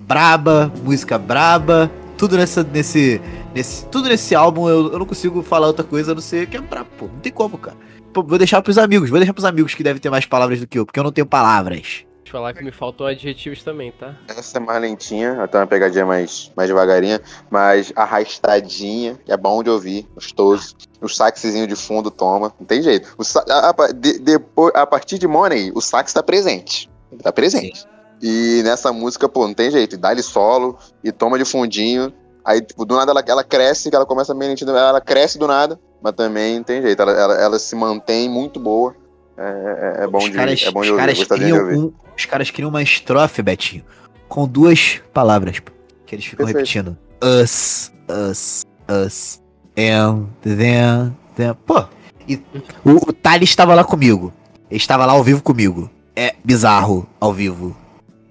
braba, música braba, tudo nessa, nesse, nesse, tudo nesse álbum eu, eu não consigo falar outra coisa a não ser que é brabo, pô, não tem como, cara. Pô, vou deixar pros amigos, vou deixar pros amigos que devem ter mais palavras do que eu, porque eu não tenho palavras. Eu falar que me faltou adjetivos também, tá? Essa é mais lentinha, até uma pegadinha mais, mais devagarinha, mas arrastadinha, é bom de ouvir, gostoso. O saxezinho de fundo toma, não tem jeito. O sa- a, a- de- depois, a partir de Money, o sax tá presente. Tá presente. E nessa música, pô, não tem jeito. Dá-lhe solo e toma de fundinho. Aí, tipo, do nada ela, ela cresce, que ela começa meio lentinha, ela cresce do nada, mas também não tem jeito. Ela, ela, ela se mantém muito boa. É, é- é bom os de, caras, é bom de os caras de criam ouvir. um, os caras criam uma estrofe, Betinho, com duas palavras, que eles ficam Perfeito. repetindo. Us, us, us, and, then, then. Pô, e o, o Thales estava lá comigo. Ele estava lá ao vivo comigo. É bizarro ao vivo.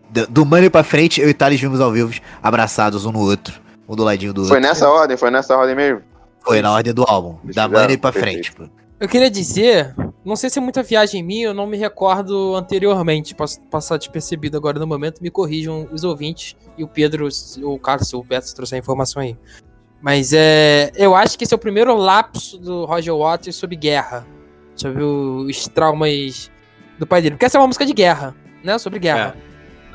Do, do Money pra frente, eu e o Thales vimos ao vivo, abraçados um no outro. Um do ladinho do Foi outro. nessa ordem, foi nessa ordem mesmo. Foi na ordem do álbum. Eles Da Money pra perfeito. frente, pô. Eu queria dizer, não sei se é muita viagem minha, eu não me recordo anteriormente, posso passar despercebido agora no momento, me corrijam os ouvintes e o Pedro, o Carlos, o Beto, se trouxer a informação aí. Mas é, eu acho que esse é o primeiro lapso do Roger Waters sobre guerra, sobre os traumas do pai dele. Porque essa é uma música de guerra, né? Sobre guerra.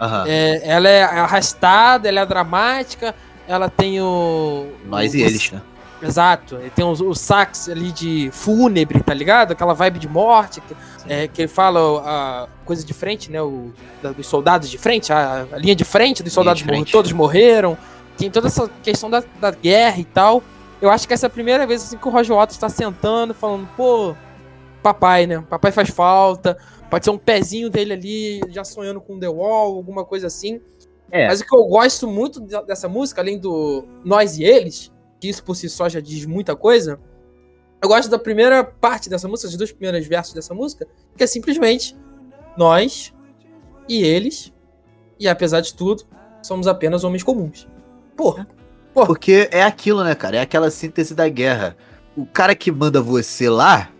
Aham. É, ela é arrastada, ela é dramática, ela tem o. Nós o- e eles, né? Exato, ele tem o, o sax ali de fúnebre, tá ligado? Aquela vibe de morte, que, é, que ele fala a coisa de frente, né? O, da- dos soldados de frente, a, a linha de frente dos soldados frente. morreram, todos morreram. Tem toda essa questão da, da guerra e tal. Eu acho que essa é a primeira vez assim, que o Roger Waters tá sentando, falando, pô, papai, né? Papai faz falta. Pode ser um pezinho dele ali, já sonhando com The Wall, alguma coisa assim. É. Mas o que eu gosto muito de- dessa música, além do nós e eles, que isso por si só já diz muita coisa, eu gosto da primeira parte dessa música, os dois primeiros versos dessa música, que é simplesmente nós e eles, e apesar de tudo, somos apenas homens comuns. Porra, Porque é aquilo, né, cara? É aquela síntese da guerra. O cara que manda você lá,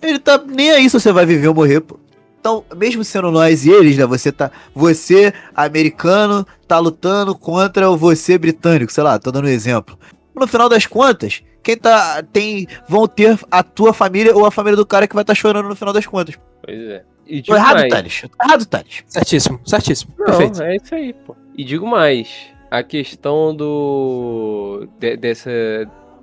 ele tá nem aí se você vai viver ou morrer, pô. Então, mesmo sendo nós e eles, né? Você tá. Você, americano, tá lutando contra o você britânico, sei lá, tô dando um exemplo. No final das contas, quem tá. tem. vão ter a tua família ou a família do cara que vai estar chorando no final das contas. Pois é. E Tô errado, mais. Thales. Tô errado, Thales. certíssimo, certíssimo, Não, perfeito. é isso aí, pô. E digo mais, a questão do. de- dessa,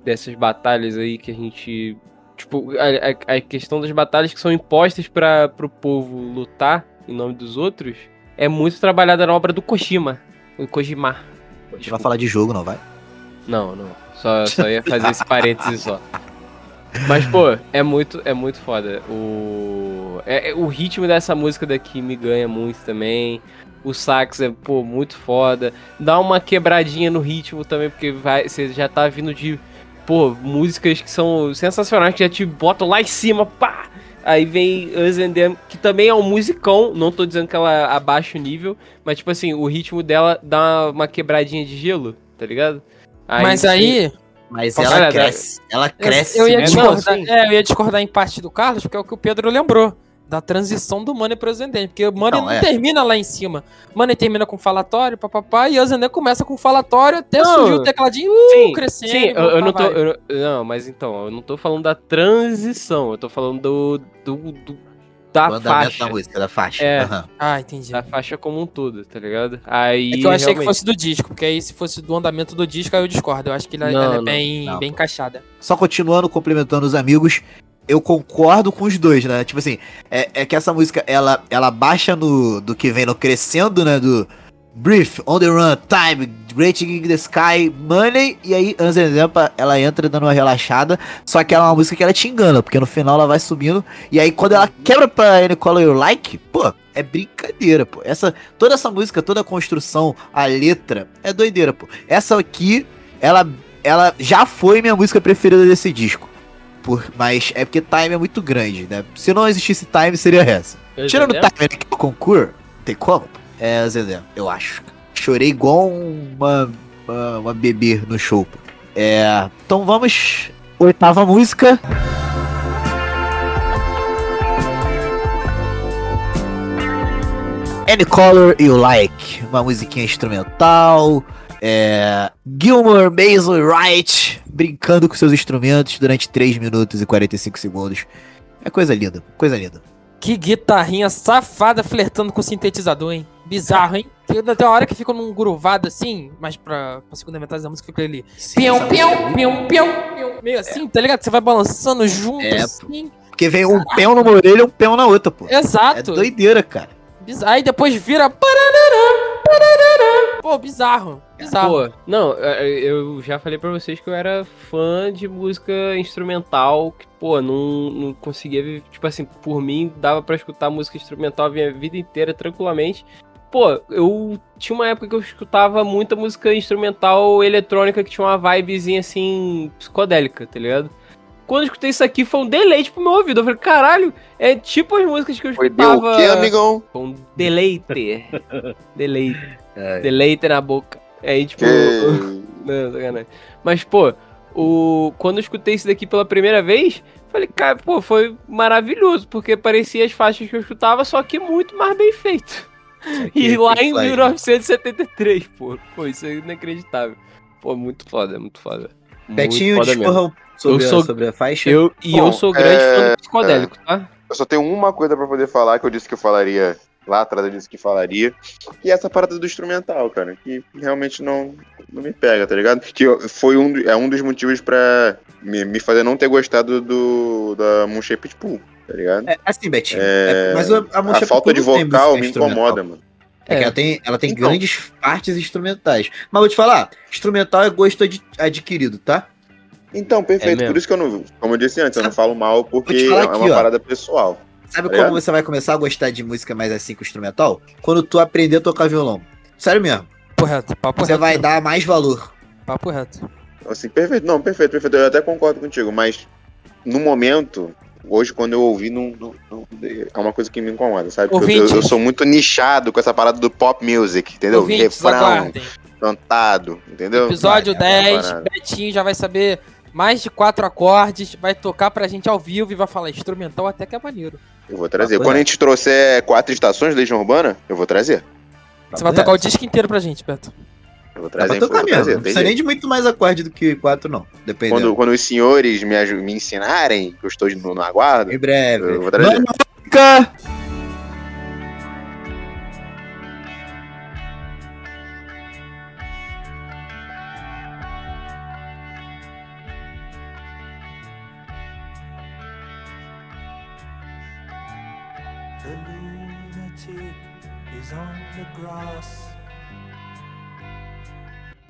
dessas batalhas aí que a gente. Tipo, a, a- a questão das batalhas que são impostas para pro povo lutar em nome dos outros é muito trabalhada na obra do Koshima. O Kojima. A gente vai falar de jogo, não vai? Não, não. Só, só ia fazer esse parênteses só. Mas, pô, é muito, é muito foda. O, é, é- o ritmo dessa música daqui me ganha muito também. O sax é, pô, muito foda. Dá uma quebradinha no ritmo também, porque vai, você já tá vindo de, pô, músicas que são sensacionais, que já te botam lá em cima, pá! Aí vem Us and Them, que também é um musicão, não tô dizendo que ela abaixa o nível, mas, tipo assim, o ritmo dela dá uma quebradinha de gelo, tá ligado? Mas aí, Mas ela olhar, cresce. Ela cresce. eu ia, né? discordar, Não, sim. é, eu ia discordar em parte do Carlos, porque é o que o Pedro lembrou. Da transição do Money pro Zendem. Porque o Money Não, não, é. termina lá em cima. Money termina com falatório, papapá, e o Zendem começa com falatório até Não. surgir o tecladinho uh, Sim, crescendo. Sim, eu, eu não tô. eu- não, mas então, eu não tô falando da transição, eu tô falando do. do, do- da o andamento faixa. da música, da faixa. É. Aham. Ah, entendi. Da faixa como um todo, tá ligado? Aí. É que eu achei que realmente- fosse do disco, porque aí se fosse do andamento do disco, aí eu discordo. Eu acho que ela, Não, ela é bem, não, bem encaixada. Só continuando, complementando os amigos, eu concordo com os dois, né? Tipo assim, é, é que essa música, ela, ela baixa no, do que vem no crescendo, né? Do Brief, On The Run, Time, Great Gig in the Sky, Money, e aí, Anzenzempa, ela entra dando uma relaxada, só que ela é uma música que ela te engana, porque no final ela vai subindo, e aí quando ela quebra pra Any Color You Like, pô, é brincadeira, pô. Essa, toda essa música, toda a construção, a letra, é doideira, pô. Essa aqui, ela, ela já foi minha música preferida desse disco. Por, mas é porque Time é muito grande, né? Se não existisse Time, seria essa. Tirando Entendeu? Time, né, que é o concurso, tem como? É Zezé, eu acho. Chorei igual uma, uma, uma bebê no show. É, então vamos. Oitava música. Any Color You Like, uma musiquinha instrumental. É, Gilmore Mason Wright brincando com seus instrumentos durante 3 minutos e 45 segundos. É coisa linda, coisa linda. Que guitarrinha safada flertando com o sintetizador, hein? Bizarro, hein? Tem uma hora que fica num gruvado assim, mas pra, pra segunda metade da música fica ali. Pião, essa pião, é pião, pião, pião. Meio assim, tá ligado? Você vai balançando junto, É, assim. Porque vem um pão numa orelha e um pão na outra, pô. É Exato. doideira, cara. Bizarro. Aí depois vira. Pô, bizarro. Bizarro. Pô, não, é, eu já falei pra vocês que eu era fã de música instrumental, que, pô, não, não conseguia, tipo assim, por mim, dava pra escutar música instrumental a minha vida inteira tranquilamente. Pô, eu tinha uma época que eu escutava muita música instrumental eletrônica que tinha uma vibezinha assim, psicodélica, tá ligado? Quando eu escutei isso aqui foi um deleite pro meu ouvido. Eu falei, caralho, é tipo as músicas que eu Foi escutava. o quê, amigão? Foi um deleite. deleite. É. Deleite na boca. É aí, tipo. Que... Não, sacanagem. Mas, pô, o... quando eu escutei isso daqui pela primeira vez, falei, cara, pô, foi maravilhoso, porque parecia as faixas que eu escutava, só que muito mais bem feito. E lá em 1973, pô. Pô, isso é inacreditável. Pô, muito foda, muito foda. Muito Betinho, foda mesmo. discorra sobre, Eu a- sou- sobre a faixa. Eu, e Bom, eu sou grande fã é, do psicodélico, tá? Eu só tenho uma coisa pra poder falar que eu disse que eu falaria lá atrás, eu disse que falaria. E essa parada do instrumental, cara, que realmente não, não me pega, tá ligado? Que foi um, é um dos motivos pra me, me fazer não ter gostado do da Moon Shaped Pool, tá ligado? É, assim, Betinho. É, é- mas a, a, A falta de vocal me incomoda, mano. É que ela tem, ela tem Então. grandes partes instrumentais. Mas vou te falar, instrumental é gosto ad- adquirido, tá? Então, perfeito. mesmo. Por isso que eu não. Como eu disse antes, eu não falo mal porque é aqui, uma ó. parada pessoal. Sabe Tá como ligado? você vai começar a gostar de música mais assim com instrumental? Quando tu aprender a tocar violão. Sério mesmo. Papo reto, papo Você reto. vai dar mais valor. Papo reto. Assim, perfeito. Não, perfeito, perfeito. Eu até concordo contigo, mas no momento, hoje, quando eu ouvi, não, não- não- é uma coisa que me incomoda, sabe? Porque eu, eu- sou muito nichado com essa parada do pop music, entendeu? Ouvintes, Refrão, aguardem. cantado, entendeu? Episódio Vai, é uma 10, parada. Betinho já vai saber mais de quatro acordes, vai tocar pra gente ao vivo e vai falar instrumental até que é maneiro. Eu vou trazer. Papo Quando a gente trouxer quatro estações da Legião Urbana, eu vou trazer. Você vai tocar o disco inteiro pra gente, Beto. Eu vou Dá trazer, pra eu tocar vou mesmo. trazer. Não precisa nem de muito mais acorde do que quatro, não. Dependendo. Quando, quando os senhores me, me ensinarem, que eu estou no, no aguardo, Em breve. eu vou trazer. Música!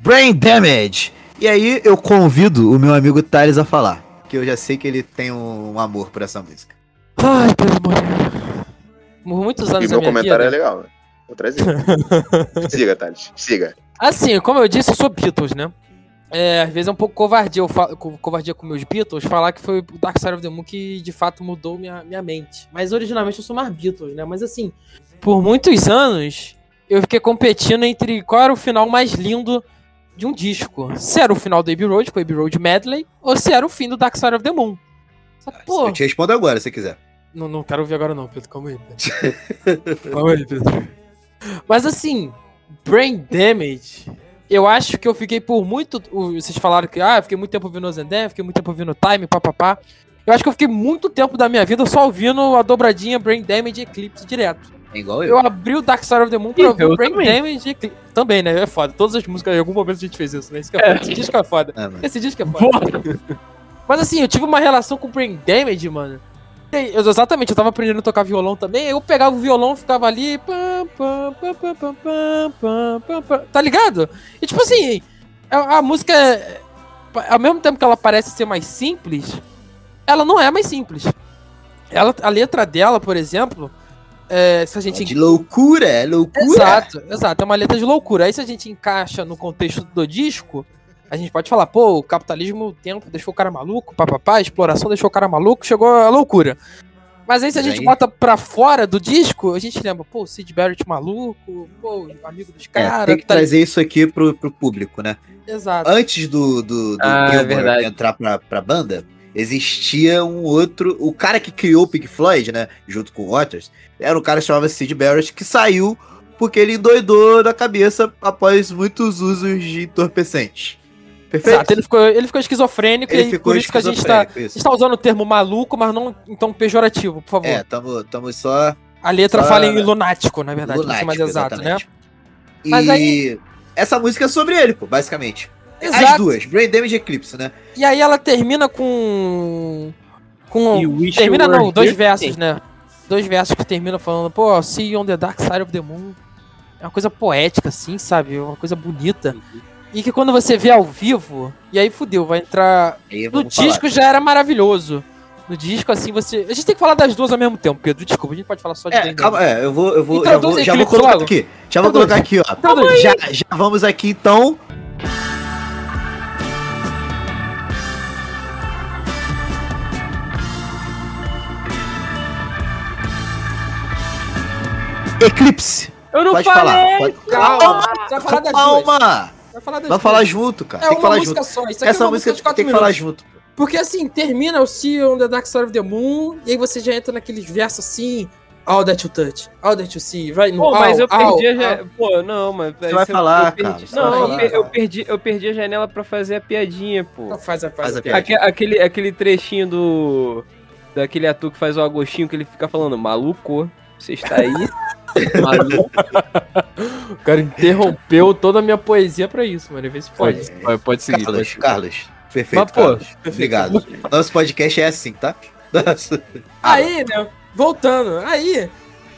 Brain Damage. E aí eu convido o meu amigo Thales a falar. Que eu já sei que ele tem um, amor por essa música. Ai, pelo amor de Deus. Por muitos E anos da meu minha comentário vida. é legal. né? Vou trazer. siga, Thales. Siga. Assim, como eu disse, eu sou Beatles, né? É, às vezes é um pouco covardia, eu falo, co- covardia com meus Beatles, falar que foi o Dark Side of the Moon que de fato mudou minha, minha mente. Mas originalmente eu sou mais Beatles, né? Mas assim, por muitos anos eu fiquei competindo entre qual era o final mais lindo de um disco. Se era o final do Abbey Road, com o Abbey Road Medley, ou se era o fim do Dark Side of the Moon. Só que, pô, Eu te respondo agora, se quiser. não, não quero ouvir agora não, Pedro. Calma aí, Pedro. Calma aí, Pedro. Mas assim, Brain Damage, eu acho que eu fiquei por muito... o- Vocês falaram que, ah, eu fiquei muito tempo ouvindo Zendé, fiquei muito tempo ouvindo Time, papapá. Eu acho que eu fiquei muito tempo da minha vida só ouvindo a dobradinha Brain Damage e Eclipse direto. É igual eu. Eu abri o Dark Side of the Moon pra ouvir Brain também. Damage. Também, né? É foda. Todas as músicas, em algum momento a gente fez isso, né? É Esse disco é foda. É, Esse disco é foda. Mas assim, eu tive uma relação com o Brain Damage, mano. Eu, exatamente, eu tava aprendendo a tocar violão também. Eu pegava o violão, ficava ali. Pam, pam, pam, tá ligado? E tipo assim, a, a, música, ao mesmo tempo que ela parece ser mais simples, ela não é mais simples. Ela, a letra dela, por exemplo, é, se a gente De loucura, é loucura. Exato, exato. É uma letra de loucura. Aí se a gente encaixa no contexto do disco, a gente pode falar, pô, o capitalismo, o tempo deixou o cara maluco, papapá, a exploração deixou o cara maluco, chegou a loucura. Mas aí se a gente aí- bota pra fora do disco, a gente lembra, pô, Sid Barrett maluco, pô, amigo dos É, caras. tem que tá- trazer isso aqui pro, pro público, né? Exato. Antes do, do, do Ah, é entrar pra, pra banda, existia um outro. O cara que criou o Pink Floyd, né? Junto com o Waters, era um cara que chamava Sid Barrett, que saiu porque ele endoidou da cabeça após muitos usos de entorpecentes. Perfeito? Exato, ele ficou, ele ficou esquizofrênico Ele e ficou por isso que a gente tá, está usando o termo maluco, mas não então pejorativo, por favor. É, tamo, tamo só a letra só- fala em lunático, na verdade, lunático, mais exato, né? E aí- essa música é sobre ele, pô, basicamente. As Exato. duas, Brain Damage e Eclipse, né? E aí ela termina com. Com. Termina não, dois here. versos, né? Dois versos que terminam falando, pô, see you on the dark side of the moon. É uma coisa poética, assim, sabe? É uma coisa bonita. E que quando você vê ao vivo, e aí fudeu, vai entrar. Aí No vamos falar. disco já era maravilhoso. No disco, assim, você. A gente tem que falar das duas ao mesmo tempo, Pedro. Desculpa, a gente pode falar só de É, Brain calma, é, eu vou, eu vou, Então, já vou, já vou colocar logo. aqui. Já vou colocar aqui, ó. Já, já vamos aqui, então. Eclipse. Eu não Pode falei! falar. Pode... Calma, você vai falar das duas. Calma. Vai falar das Vai falar junto, cara. É tem que uma falar música junto. só. Isso aqui Essa é uma música música de tem que minutos. falar junto. Porque assim, termina o See on the Dark Side of the Moon, e aí você já entra naqueles versos assim, All that you touch, all that you see, vai no Pô, mas all, eu perdi all, a all. janela. Pô, não, mas. Você vai eu- falar, eu perdi- cara, Não, falar, eu cara. perdi, eu perdi a janela pra fazer a piadinha, pô. Então Faz a, faz Faz a a piada. piada. Aque- aquele, aquele trechinho do. Daquele ator que faz o Agostinho que ele fica falando, maluco, você está aí? O cara interrompeu toda a minha poesia pra isso, mano. Vê se pode. Pode, pode seguir. Carlos, pode. Carlos. Perfeito, Mas, pô, Carlos. Obrigado. Nosso podcast é assim, tá? Nossa. Aí, né, voltando, aí,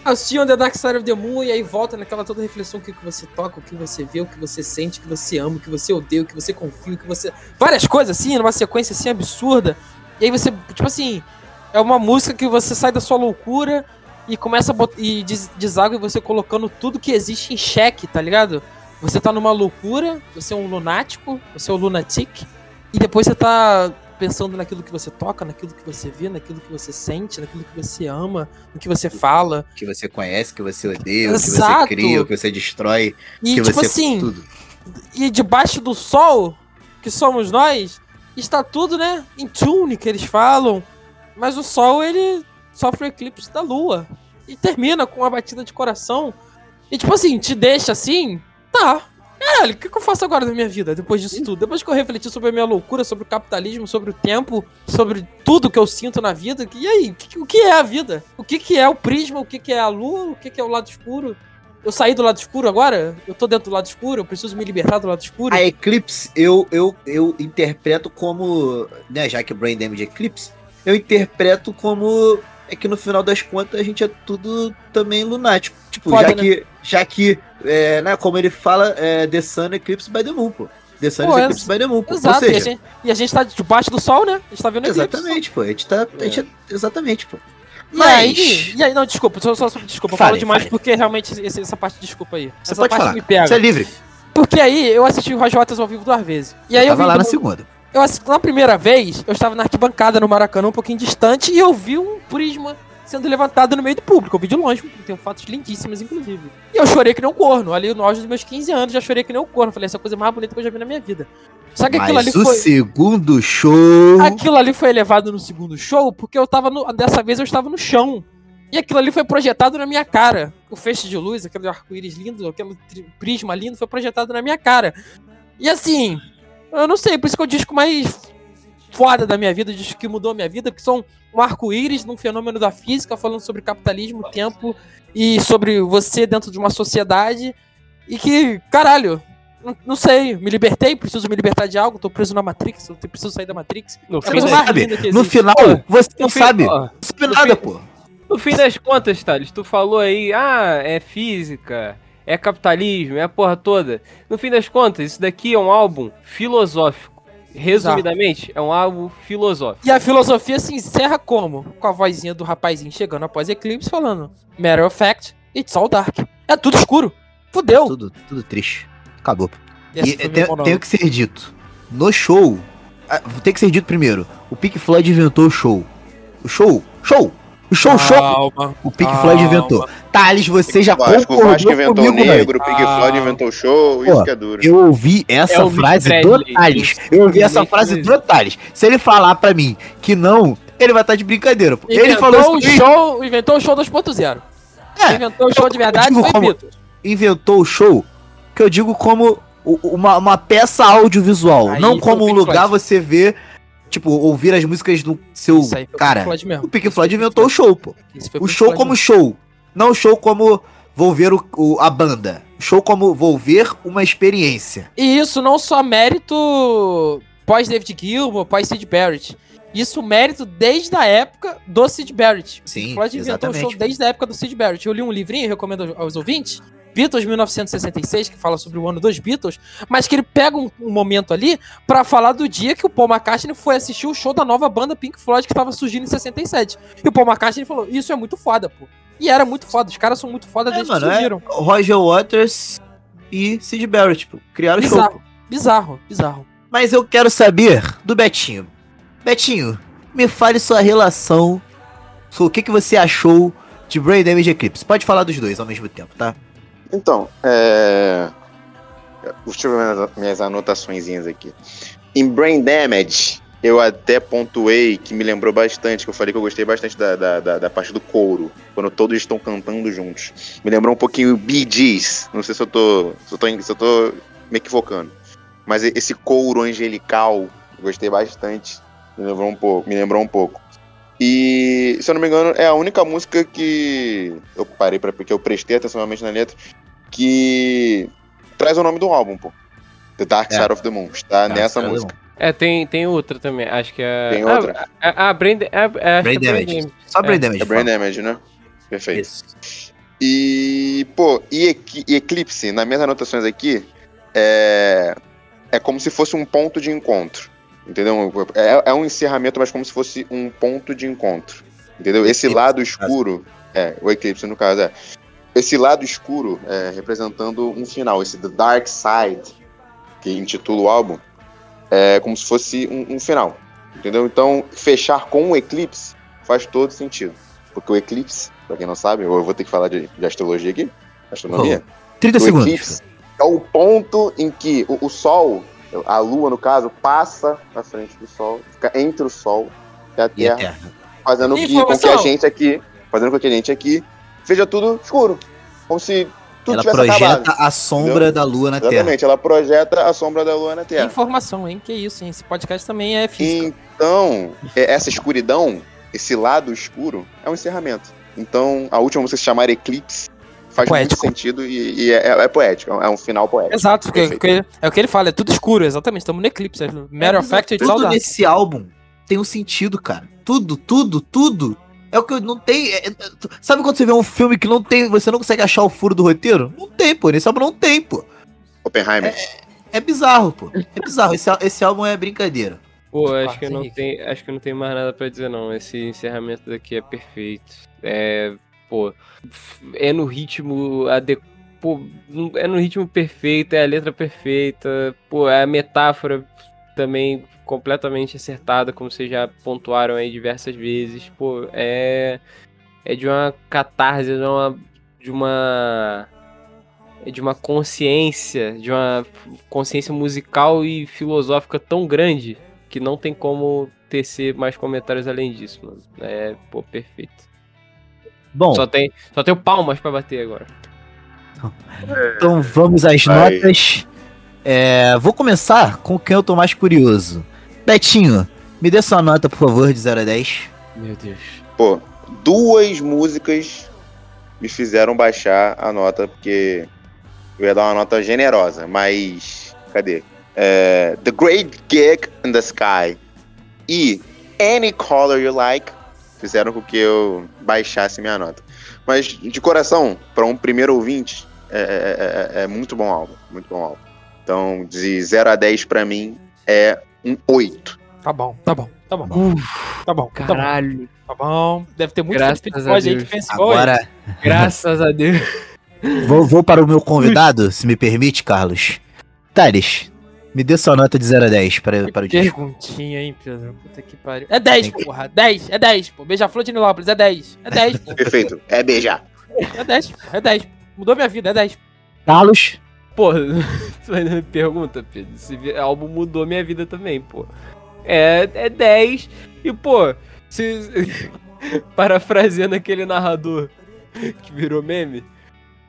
a See on the Dark Side of the Moon, e aí volta naquela toda reflexão, o que, que você toca, o que você vê, o que você sente, o que você ama, o que você odeia, o que você confia, o que você... Várias coisas, assim, numa sequência, assim, absurda. E aí você, tipo assim, é uma música que você sai da sua loucura e começa a e des deságua você colocando tudo que existe em xeque, tá ligado? Você tá numa loucura, você é um lunático, você é um lunatic, e depois você tá pensando naquilo que você toca, naquilo que você vê, naquilo que você sente, naquilo que você ama, no que você fala. Que você conhece, que você odeia, o que você Exato. cria, que você destrói, E que tipo você assim, tudo. e debaixo do sol, que somos nós, está tudo, né, em tune, que eles falam. Mas o sol, ele sofre o eclipse da lua. E termina com uma batida de coração. E tipo assim, te deixa assim, tá. Caralho, o que, que eu faço agora da minha vida, depois disso tudo? Depois que eu refleti sobre a minha loucura, sobre o capitalismo, sobre o tempo, sobre tudo que eu sinto na vida, e aí, o que, o que é a vida? O que, que é o prisma? O que, que é a lua? O que, que é o lado escuro? Eu saí do lado escuro agora? Eu tô dentro do lado escuro? Eu preciso me libertar do lado escuro? A Eclipse, eu, eu, eu interpreto como. Né, já que o Brain Damage é Eclipse, eu interpreto como. É que no final das contas a gente é tudo também lunático. Tipo, Foda, já né? que. Já que. É, né, como ele fala, é The Sun Eclipse by the Moon, pô. The Sun Pô, é- Eclipse by the Moon, pô. Exato, Ou e, a seja, gente, e a gente tá debaixo do sol, né? A gente tá vendo eclipse. exatamente, pô. A gente tá. A gente é- exatamente, pô. E Mas- aí, e aí, não, desculpa, só, só, desculpa, eu Fale, falo demais fale. porque realmente esse- essa parte, desculpa aí. Você essa pode parte falar. me pega. Você é livre. Porque aí eu assisti o Waters ao vivo duas vezes. E aí eu, tava vi lá na segunda. Eu na primeira vez, eu estava na arquibancada no Maracanã, um pouquinho distante, e eu vi um prisma sendo levantado no meio do público. Eu vi de longe, tem fotos lindíssimas, inclusive. E eu chorei que nem um corno. Ali no auge dos meus 15 anos, já chorei que nem um corno. Falei, essa é a coisa mais bonita que eu já vi na minha vida. Só que aquilo ali Mas o foi. segundo show. Aquilo ali foi elevado no segundo show porque eu tava no. Dessa vez eu estava no chão. E aquilo ali foi projetado na minha cara. O feixe de luz, aquele arco-íris lindo, aquele prisma lindo, foi projetado na minha cara. E assim, eu não sei, por isso que é o disco mais foda da minha vida, o disco que mudou a minha vida, que são um arco-íris num fenômeno da física, falando sobre capitalismo, tempo e sobre você dentro de uma sociedade. E que, caralho, não, não sei, me libertei, preciso me libertar de algo, tô preso na Matrix, eu preciso sair da Matrix. No É sabe, No final, você não fim- sabe. ó, Não sabe nada, pô. no fim das contas, Thales, tu falou aí, ah, é física, é capitalismo, é a porra toda. No fim das contas, isso daqui é um álbum filosófico. Resumidamente, é um álbum filosófico. E a filosofia se encerra como? Com a vozinha do rapazinho chegando após Eclipse falando: Matter of fact, it's all dark. É tudo escuro. Fudeu. Tudo, tudo triste. Acabou. Esse E tem, tem que ser dito. No show. ah, Tem que ser dito primeiro. O Pink Floyd inventou o show. O show. Show! O show, show! O Pink calma. Floyd inventou. Thales, você já Vasco, o concordou Vasco inventou o comigo, negro, o Pink Ah. Floyd inventou o show, Pô, isso que é duro. Eu ouvi essa Elvis frase do Thales. Eu ouvi essa frase do Thales. Se ele falar pra mim que não, ele vai estar de brincadeira. pô. Ele Inventou falou o isso. show, inventou o show 2.0. É, inventou o show de verdade foi como- Beatles. inventou o show que eu digo como o- uma, uma peça audiovisual. Aí não como o um lugar Floyd. você ver, tipo, ouvir as músicas do seu. Aí Cara, Pink Floyd mesmo. o Pink Floyd inventou o show, pô. O show Floyd como mesmo. show. Não o show como vou ver o, o- a banda. Show como vou ver uma experiência. E isso não só mérito pós David Gilmour, pós Sid Barrett. Isso mérito desde a época do Sid Barrett. O Sim, Floyd inventou o show desde a época do Sid Barrett. Eu li um livrinho, recomendo aos ouvintes, Beatles 1966, que fala sobre o ano dos Beatles, mas que ele pega um, um momento ali pra falar do dia que o Paul McCartney foi assistir o show da nova banda Pink Floyd que tava surgindo em 67. E o Paul McCartney falou: Isso é muito foda, pô. E era muito foda, os caras são muito foda É, desde mano, que é surgiram. Roger Waters e Sid Barrett, tipo, criaram o show. Bizarro, bizarro. Mas eu quero saber do Betinho. Betinho, me fale sua relação. O que, que você achou de Brain Damage Eclipse? Pode falar dos dois ao mesmo tempo, tá? Então, é. Deixa eu ver minhas, anotaçõezinhas aqui. Em Brain Damage, eu até pontuei que me lembrou bastante, que eu falei que eu gostei bastante da, da, da, da parte do couro, quando todos estão cantando juntos. Me lembrou um pouquinho Bee Gees. Não sei se eu tô. Se eu tô, se eu tô me equivocando. Mas esse couro angelical, gostei bastante. Me lembrou um pouco. Me lembrou um pouco. E, se eu não me engano, é a única música que eu parei para porque eu prestei atenção realmente na letra, que traz o nome do álbum, pô. The Dark É. Side of the Moon. Está Tá, nessa tá música. É, tem, tem outra também, acho que é... Tem Ah, outra? Ah, ah, Brain, é, é, Brain é Damage. Só Brain É, Damage. É Brain fala. Damage, né? Perfeito. Isso. E, pô, e, e Eclipse, nas minhas anotações aqui, é, é como se fosse um ponto de encontro. Entendeu? É, é um encerramento, mas como se fosse um ponto de encontro. Entendeu? Esse Eclipse, lado escuro. É, o eclipse, no caso, é. Esse lado escuro é, representando um final, esse The Dark Side, que intitula o álbum, é como se fosse um, um final. Entendeu? Então, fechar com o eclipse faz todo sentido. Porque o eclipse, pra quem não sabe, eu vou ter que falar de, de astrologia aqui, astronomia. 30 O segundos. eclipse é o ponto em que o, o Sol, a Lua no caso, passa na frente do Sol, fica entre o Sol e a E Terra, Eterna. fazendo que, com que a gente aqui, fazendo com que a gente aqui veja tudo escuro, como se tudo Ela tivesse projeta acabado. a sombra da lua na Terra. Exatamente, ela projeta a sombra da Lua na Terra. Informação, hein? Que isso, hein? Esse podcast também é física. Então, é- essa escuridão, esse lado escuro, é um encerramento. Então, a última música se chamar Eclipse faz Poético. muito sentido e, e é, é poético, é um final poético. Exato, porque, porque é o que ele fala, é tudo escuro, exatamente. Estamos no eclipse. É matter of fact, all Tudo nesse álbum tem um sentido, cara. Tudo, tudo, tudo. É o que eu não tem. é- é- sabe quando você vê um filme que não tem. Você não consegue achar o furo do roteiro? Não tem, pô. Nesse álbum não tem, pô. Oppenheimer. É bizarro, pô. É bizarro. Esse, esse álbum é brincadeira. Pô, acho que eu não tem, acho que não tenho mais nada pra dizer não. Esse encerramento daqui é perfeito. É, pô, é no ritmo ade... pô, não- é no ritmo perfeito, é a letra perfeita, pô, é a metáfora também completamente acertada, como vocês já pontuaram aí diversas vezes. Pô, é é de uma catarse, de uma de uma é de uma consciência, de uma consciência musical e filosófica tão grande que não tem como tecer mais comentários além disso, mano. É, pô, perfeito. Bom, Só tem, só tenho palmas pra bater agora. então vamos às Vai. notas. É, vou começar com quem eu tô mais curioso. Betinho, Me dê sua nota, por favor, de 0 a 10. Meu Deus. Pô, duas músicas me fizeram baixar a nota, porque eu ia dar uma nota generosa, mas. Cadê? É, the Great Gig in the Sky e Any Color You Like fizeram com que eu baixasse minha nota. Mas, de coração, para um primeiro ouvinte, é, é- é- é muito bom álbum. Muito bom álbum. Então, de 0 a 10 pra mim é um 8. Tá bom, tá bom, tá bom. Tá bom, tá bom, Caralho. tá bom. Deve ter muito Graças a aí que pensa igual Agora, Graças a Deus. vou, vou para o meu convidado, se me permite, Carlos. Thales, me dê sua nota de 0 a 10 para, para o disco. Perguntinha, hein, Pedro? Puta que pariu. É 10, porra. 10, é 10, pô. Beija-flor de Nilópolis, é 10. É 10, pô. Perfeito. É beijar. É 10, pô. É 10. Mudou minha vida, é 10. Carlos, Pô, tu ainda me pergunta, Pedro. Esse álbum mudou minha vida também, pô. É, é 10. E, pô, se. Parafraseando aquele narrador que virou meme.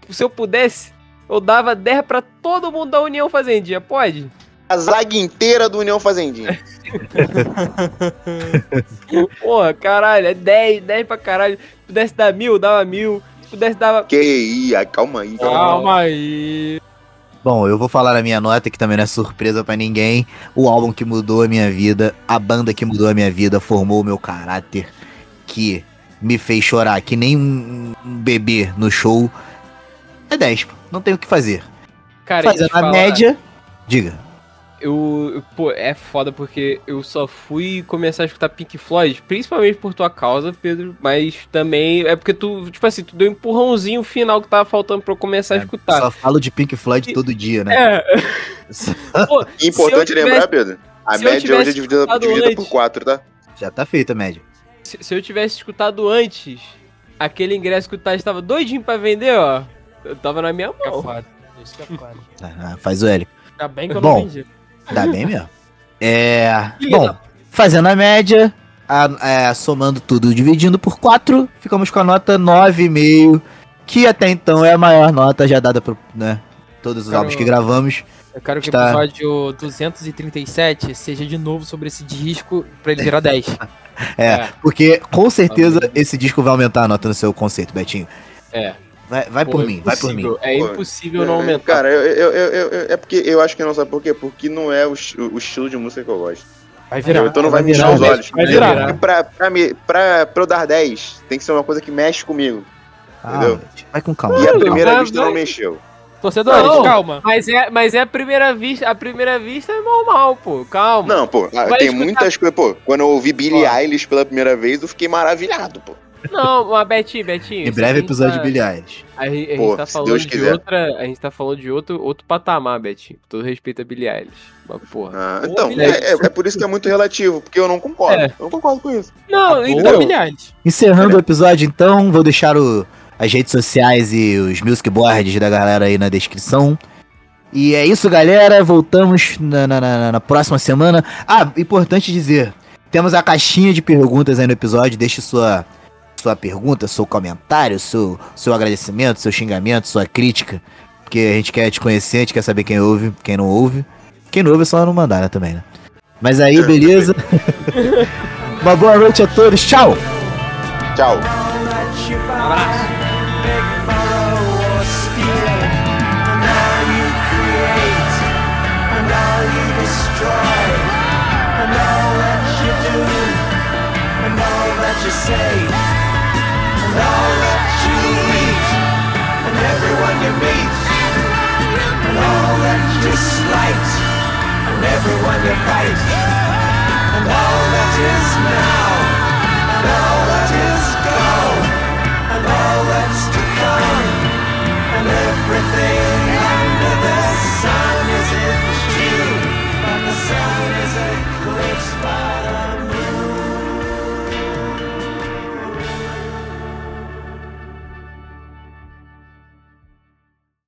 Se eu pudesse, eu dava 10 pra todo mundo da União Fazendinha, pode? A zaga inteira do União Fazendinha. Porra, caralho, é 10, 10 pra caralho. Se pudesse dar mil, dava mil. Se pudesse dar. Que ia, calma aí. Calma. Calma aí. Bom, eu vou falar a minha nota, que também não é surpresa pra ninguém. O álbum que mudou a minha vida, a banda que mudou a minha vida, formou o meu caráter, que me fez chorar que nem um, bebê no show. É 10, pô. não tem o que fazer. Cara, a falar- média. Diga. Eu, eu- pô, é foda porque eu só fui começar a escutar Pink Floyd, principalmente por tua causa, Pedro, mas também é porque tu, tipo assim, tu deu um empurrãozinho final que tava faltando pra eu começar a escutar. Só falo de Pink Floyd todo dia, né? É. Pô, E Importante tivesse- lembrar, Pedro. A média hoje é dividida, dividida antes- por 4, tá? Já tá feita a média. se, se eu tivesse escutado antes, aquele ingresso que o Tati tava doidinho pra vender, ó, eu tava na minha Fica mão. foda. Isso que é foda. Ah, faz o Hélio. Ainda bem que eu Bom. não vendi. Dá bem mesmo. É. Bom, fazendo a média, a- é, somando tudo, dividindo por 4, ficamos com a nota 9,5, que até então é a maior nota já dada por né, todos os álbuns que gravamos. Eu quero que Está- o episódio 237 seja de novo sobre esse disco pra ele virar 10. É, É. porque com certeza esse disco vai aumentar a nota no seu conceito, Betinho. É. Vai, vai Pô, por é mim, vai por mim. impossível, É Pô, impossível não É, aumentar. Cara, eu, eu, eu, eu- eu- é porque eu acho que não sabe por quê? Porque não é o, o estilo de música que eu gosto. Vai virar. então não vai, vai me encher virar, os olhos. vai virar. E pra, pra, me, pra, pra eu dar 10, tem que ser uma coisa que mexe comigo. Calma, vai com calma. E a primeira vai- vista não mexeu. Torcedores, Não. calma. Mas é, mas é a primeira vista, a primeira vista é normal, pô. Calma. Não, pô, ah, Vai tem escutar- muitas coisas. Pô, quando eu ouvi Billie Ó. Eilish pela primeira vez, eu fiquei maravilhado, pô. Não, mas Betinho, Betinho. Em breve a episódio tá- de Billie Eilish. A, gente- a gente Pô, tá falando Deus de quiser. outra. A gente tá falando de outro, outro patamar, Betinho. Com todo respeito a Billie Eilish. Mas, porra. Ah, Boa então, Billie é, é- é por isso que é muito relativo, porque eu não concordo. É. Eu não concordo com isso. Não, Boa, então. milhares. Encerrando o episódio, então, vou deixar o- as redes sociais e os music boards da galera aí na descrição. E é isso, galera. Voltamos na, na- na- na próxima semana. Ah, importante dizer: temos a caixinha de perguntas aí no episódio. Deixe sua, sua pergunta, seu comentário, seu, seu agradecimento, seu xingamento, sua crítica. Porque a gente quer te conhecer, a gente quer saber quem ouve, quem não ouve. Quem não ouve é só não mandar, né, também, né? Mas aí, beleza. Uma boa noite a todos. Tchau! Tchau. Everyone you sacrifice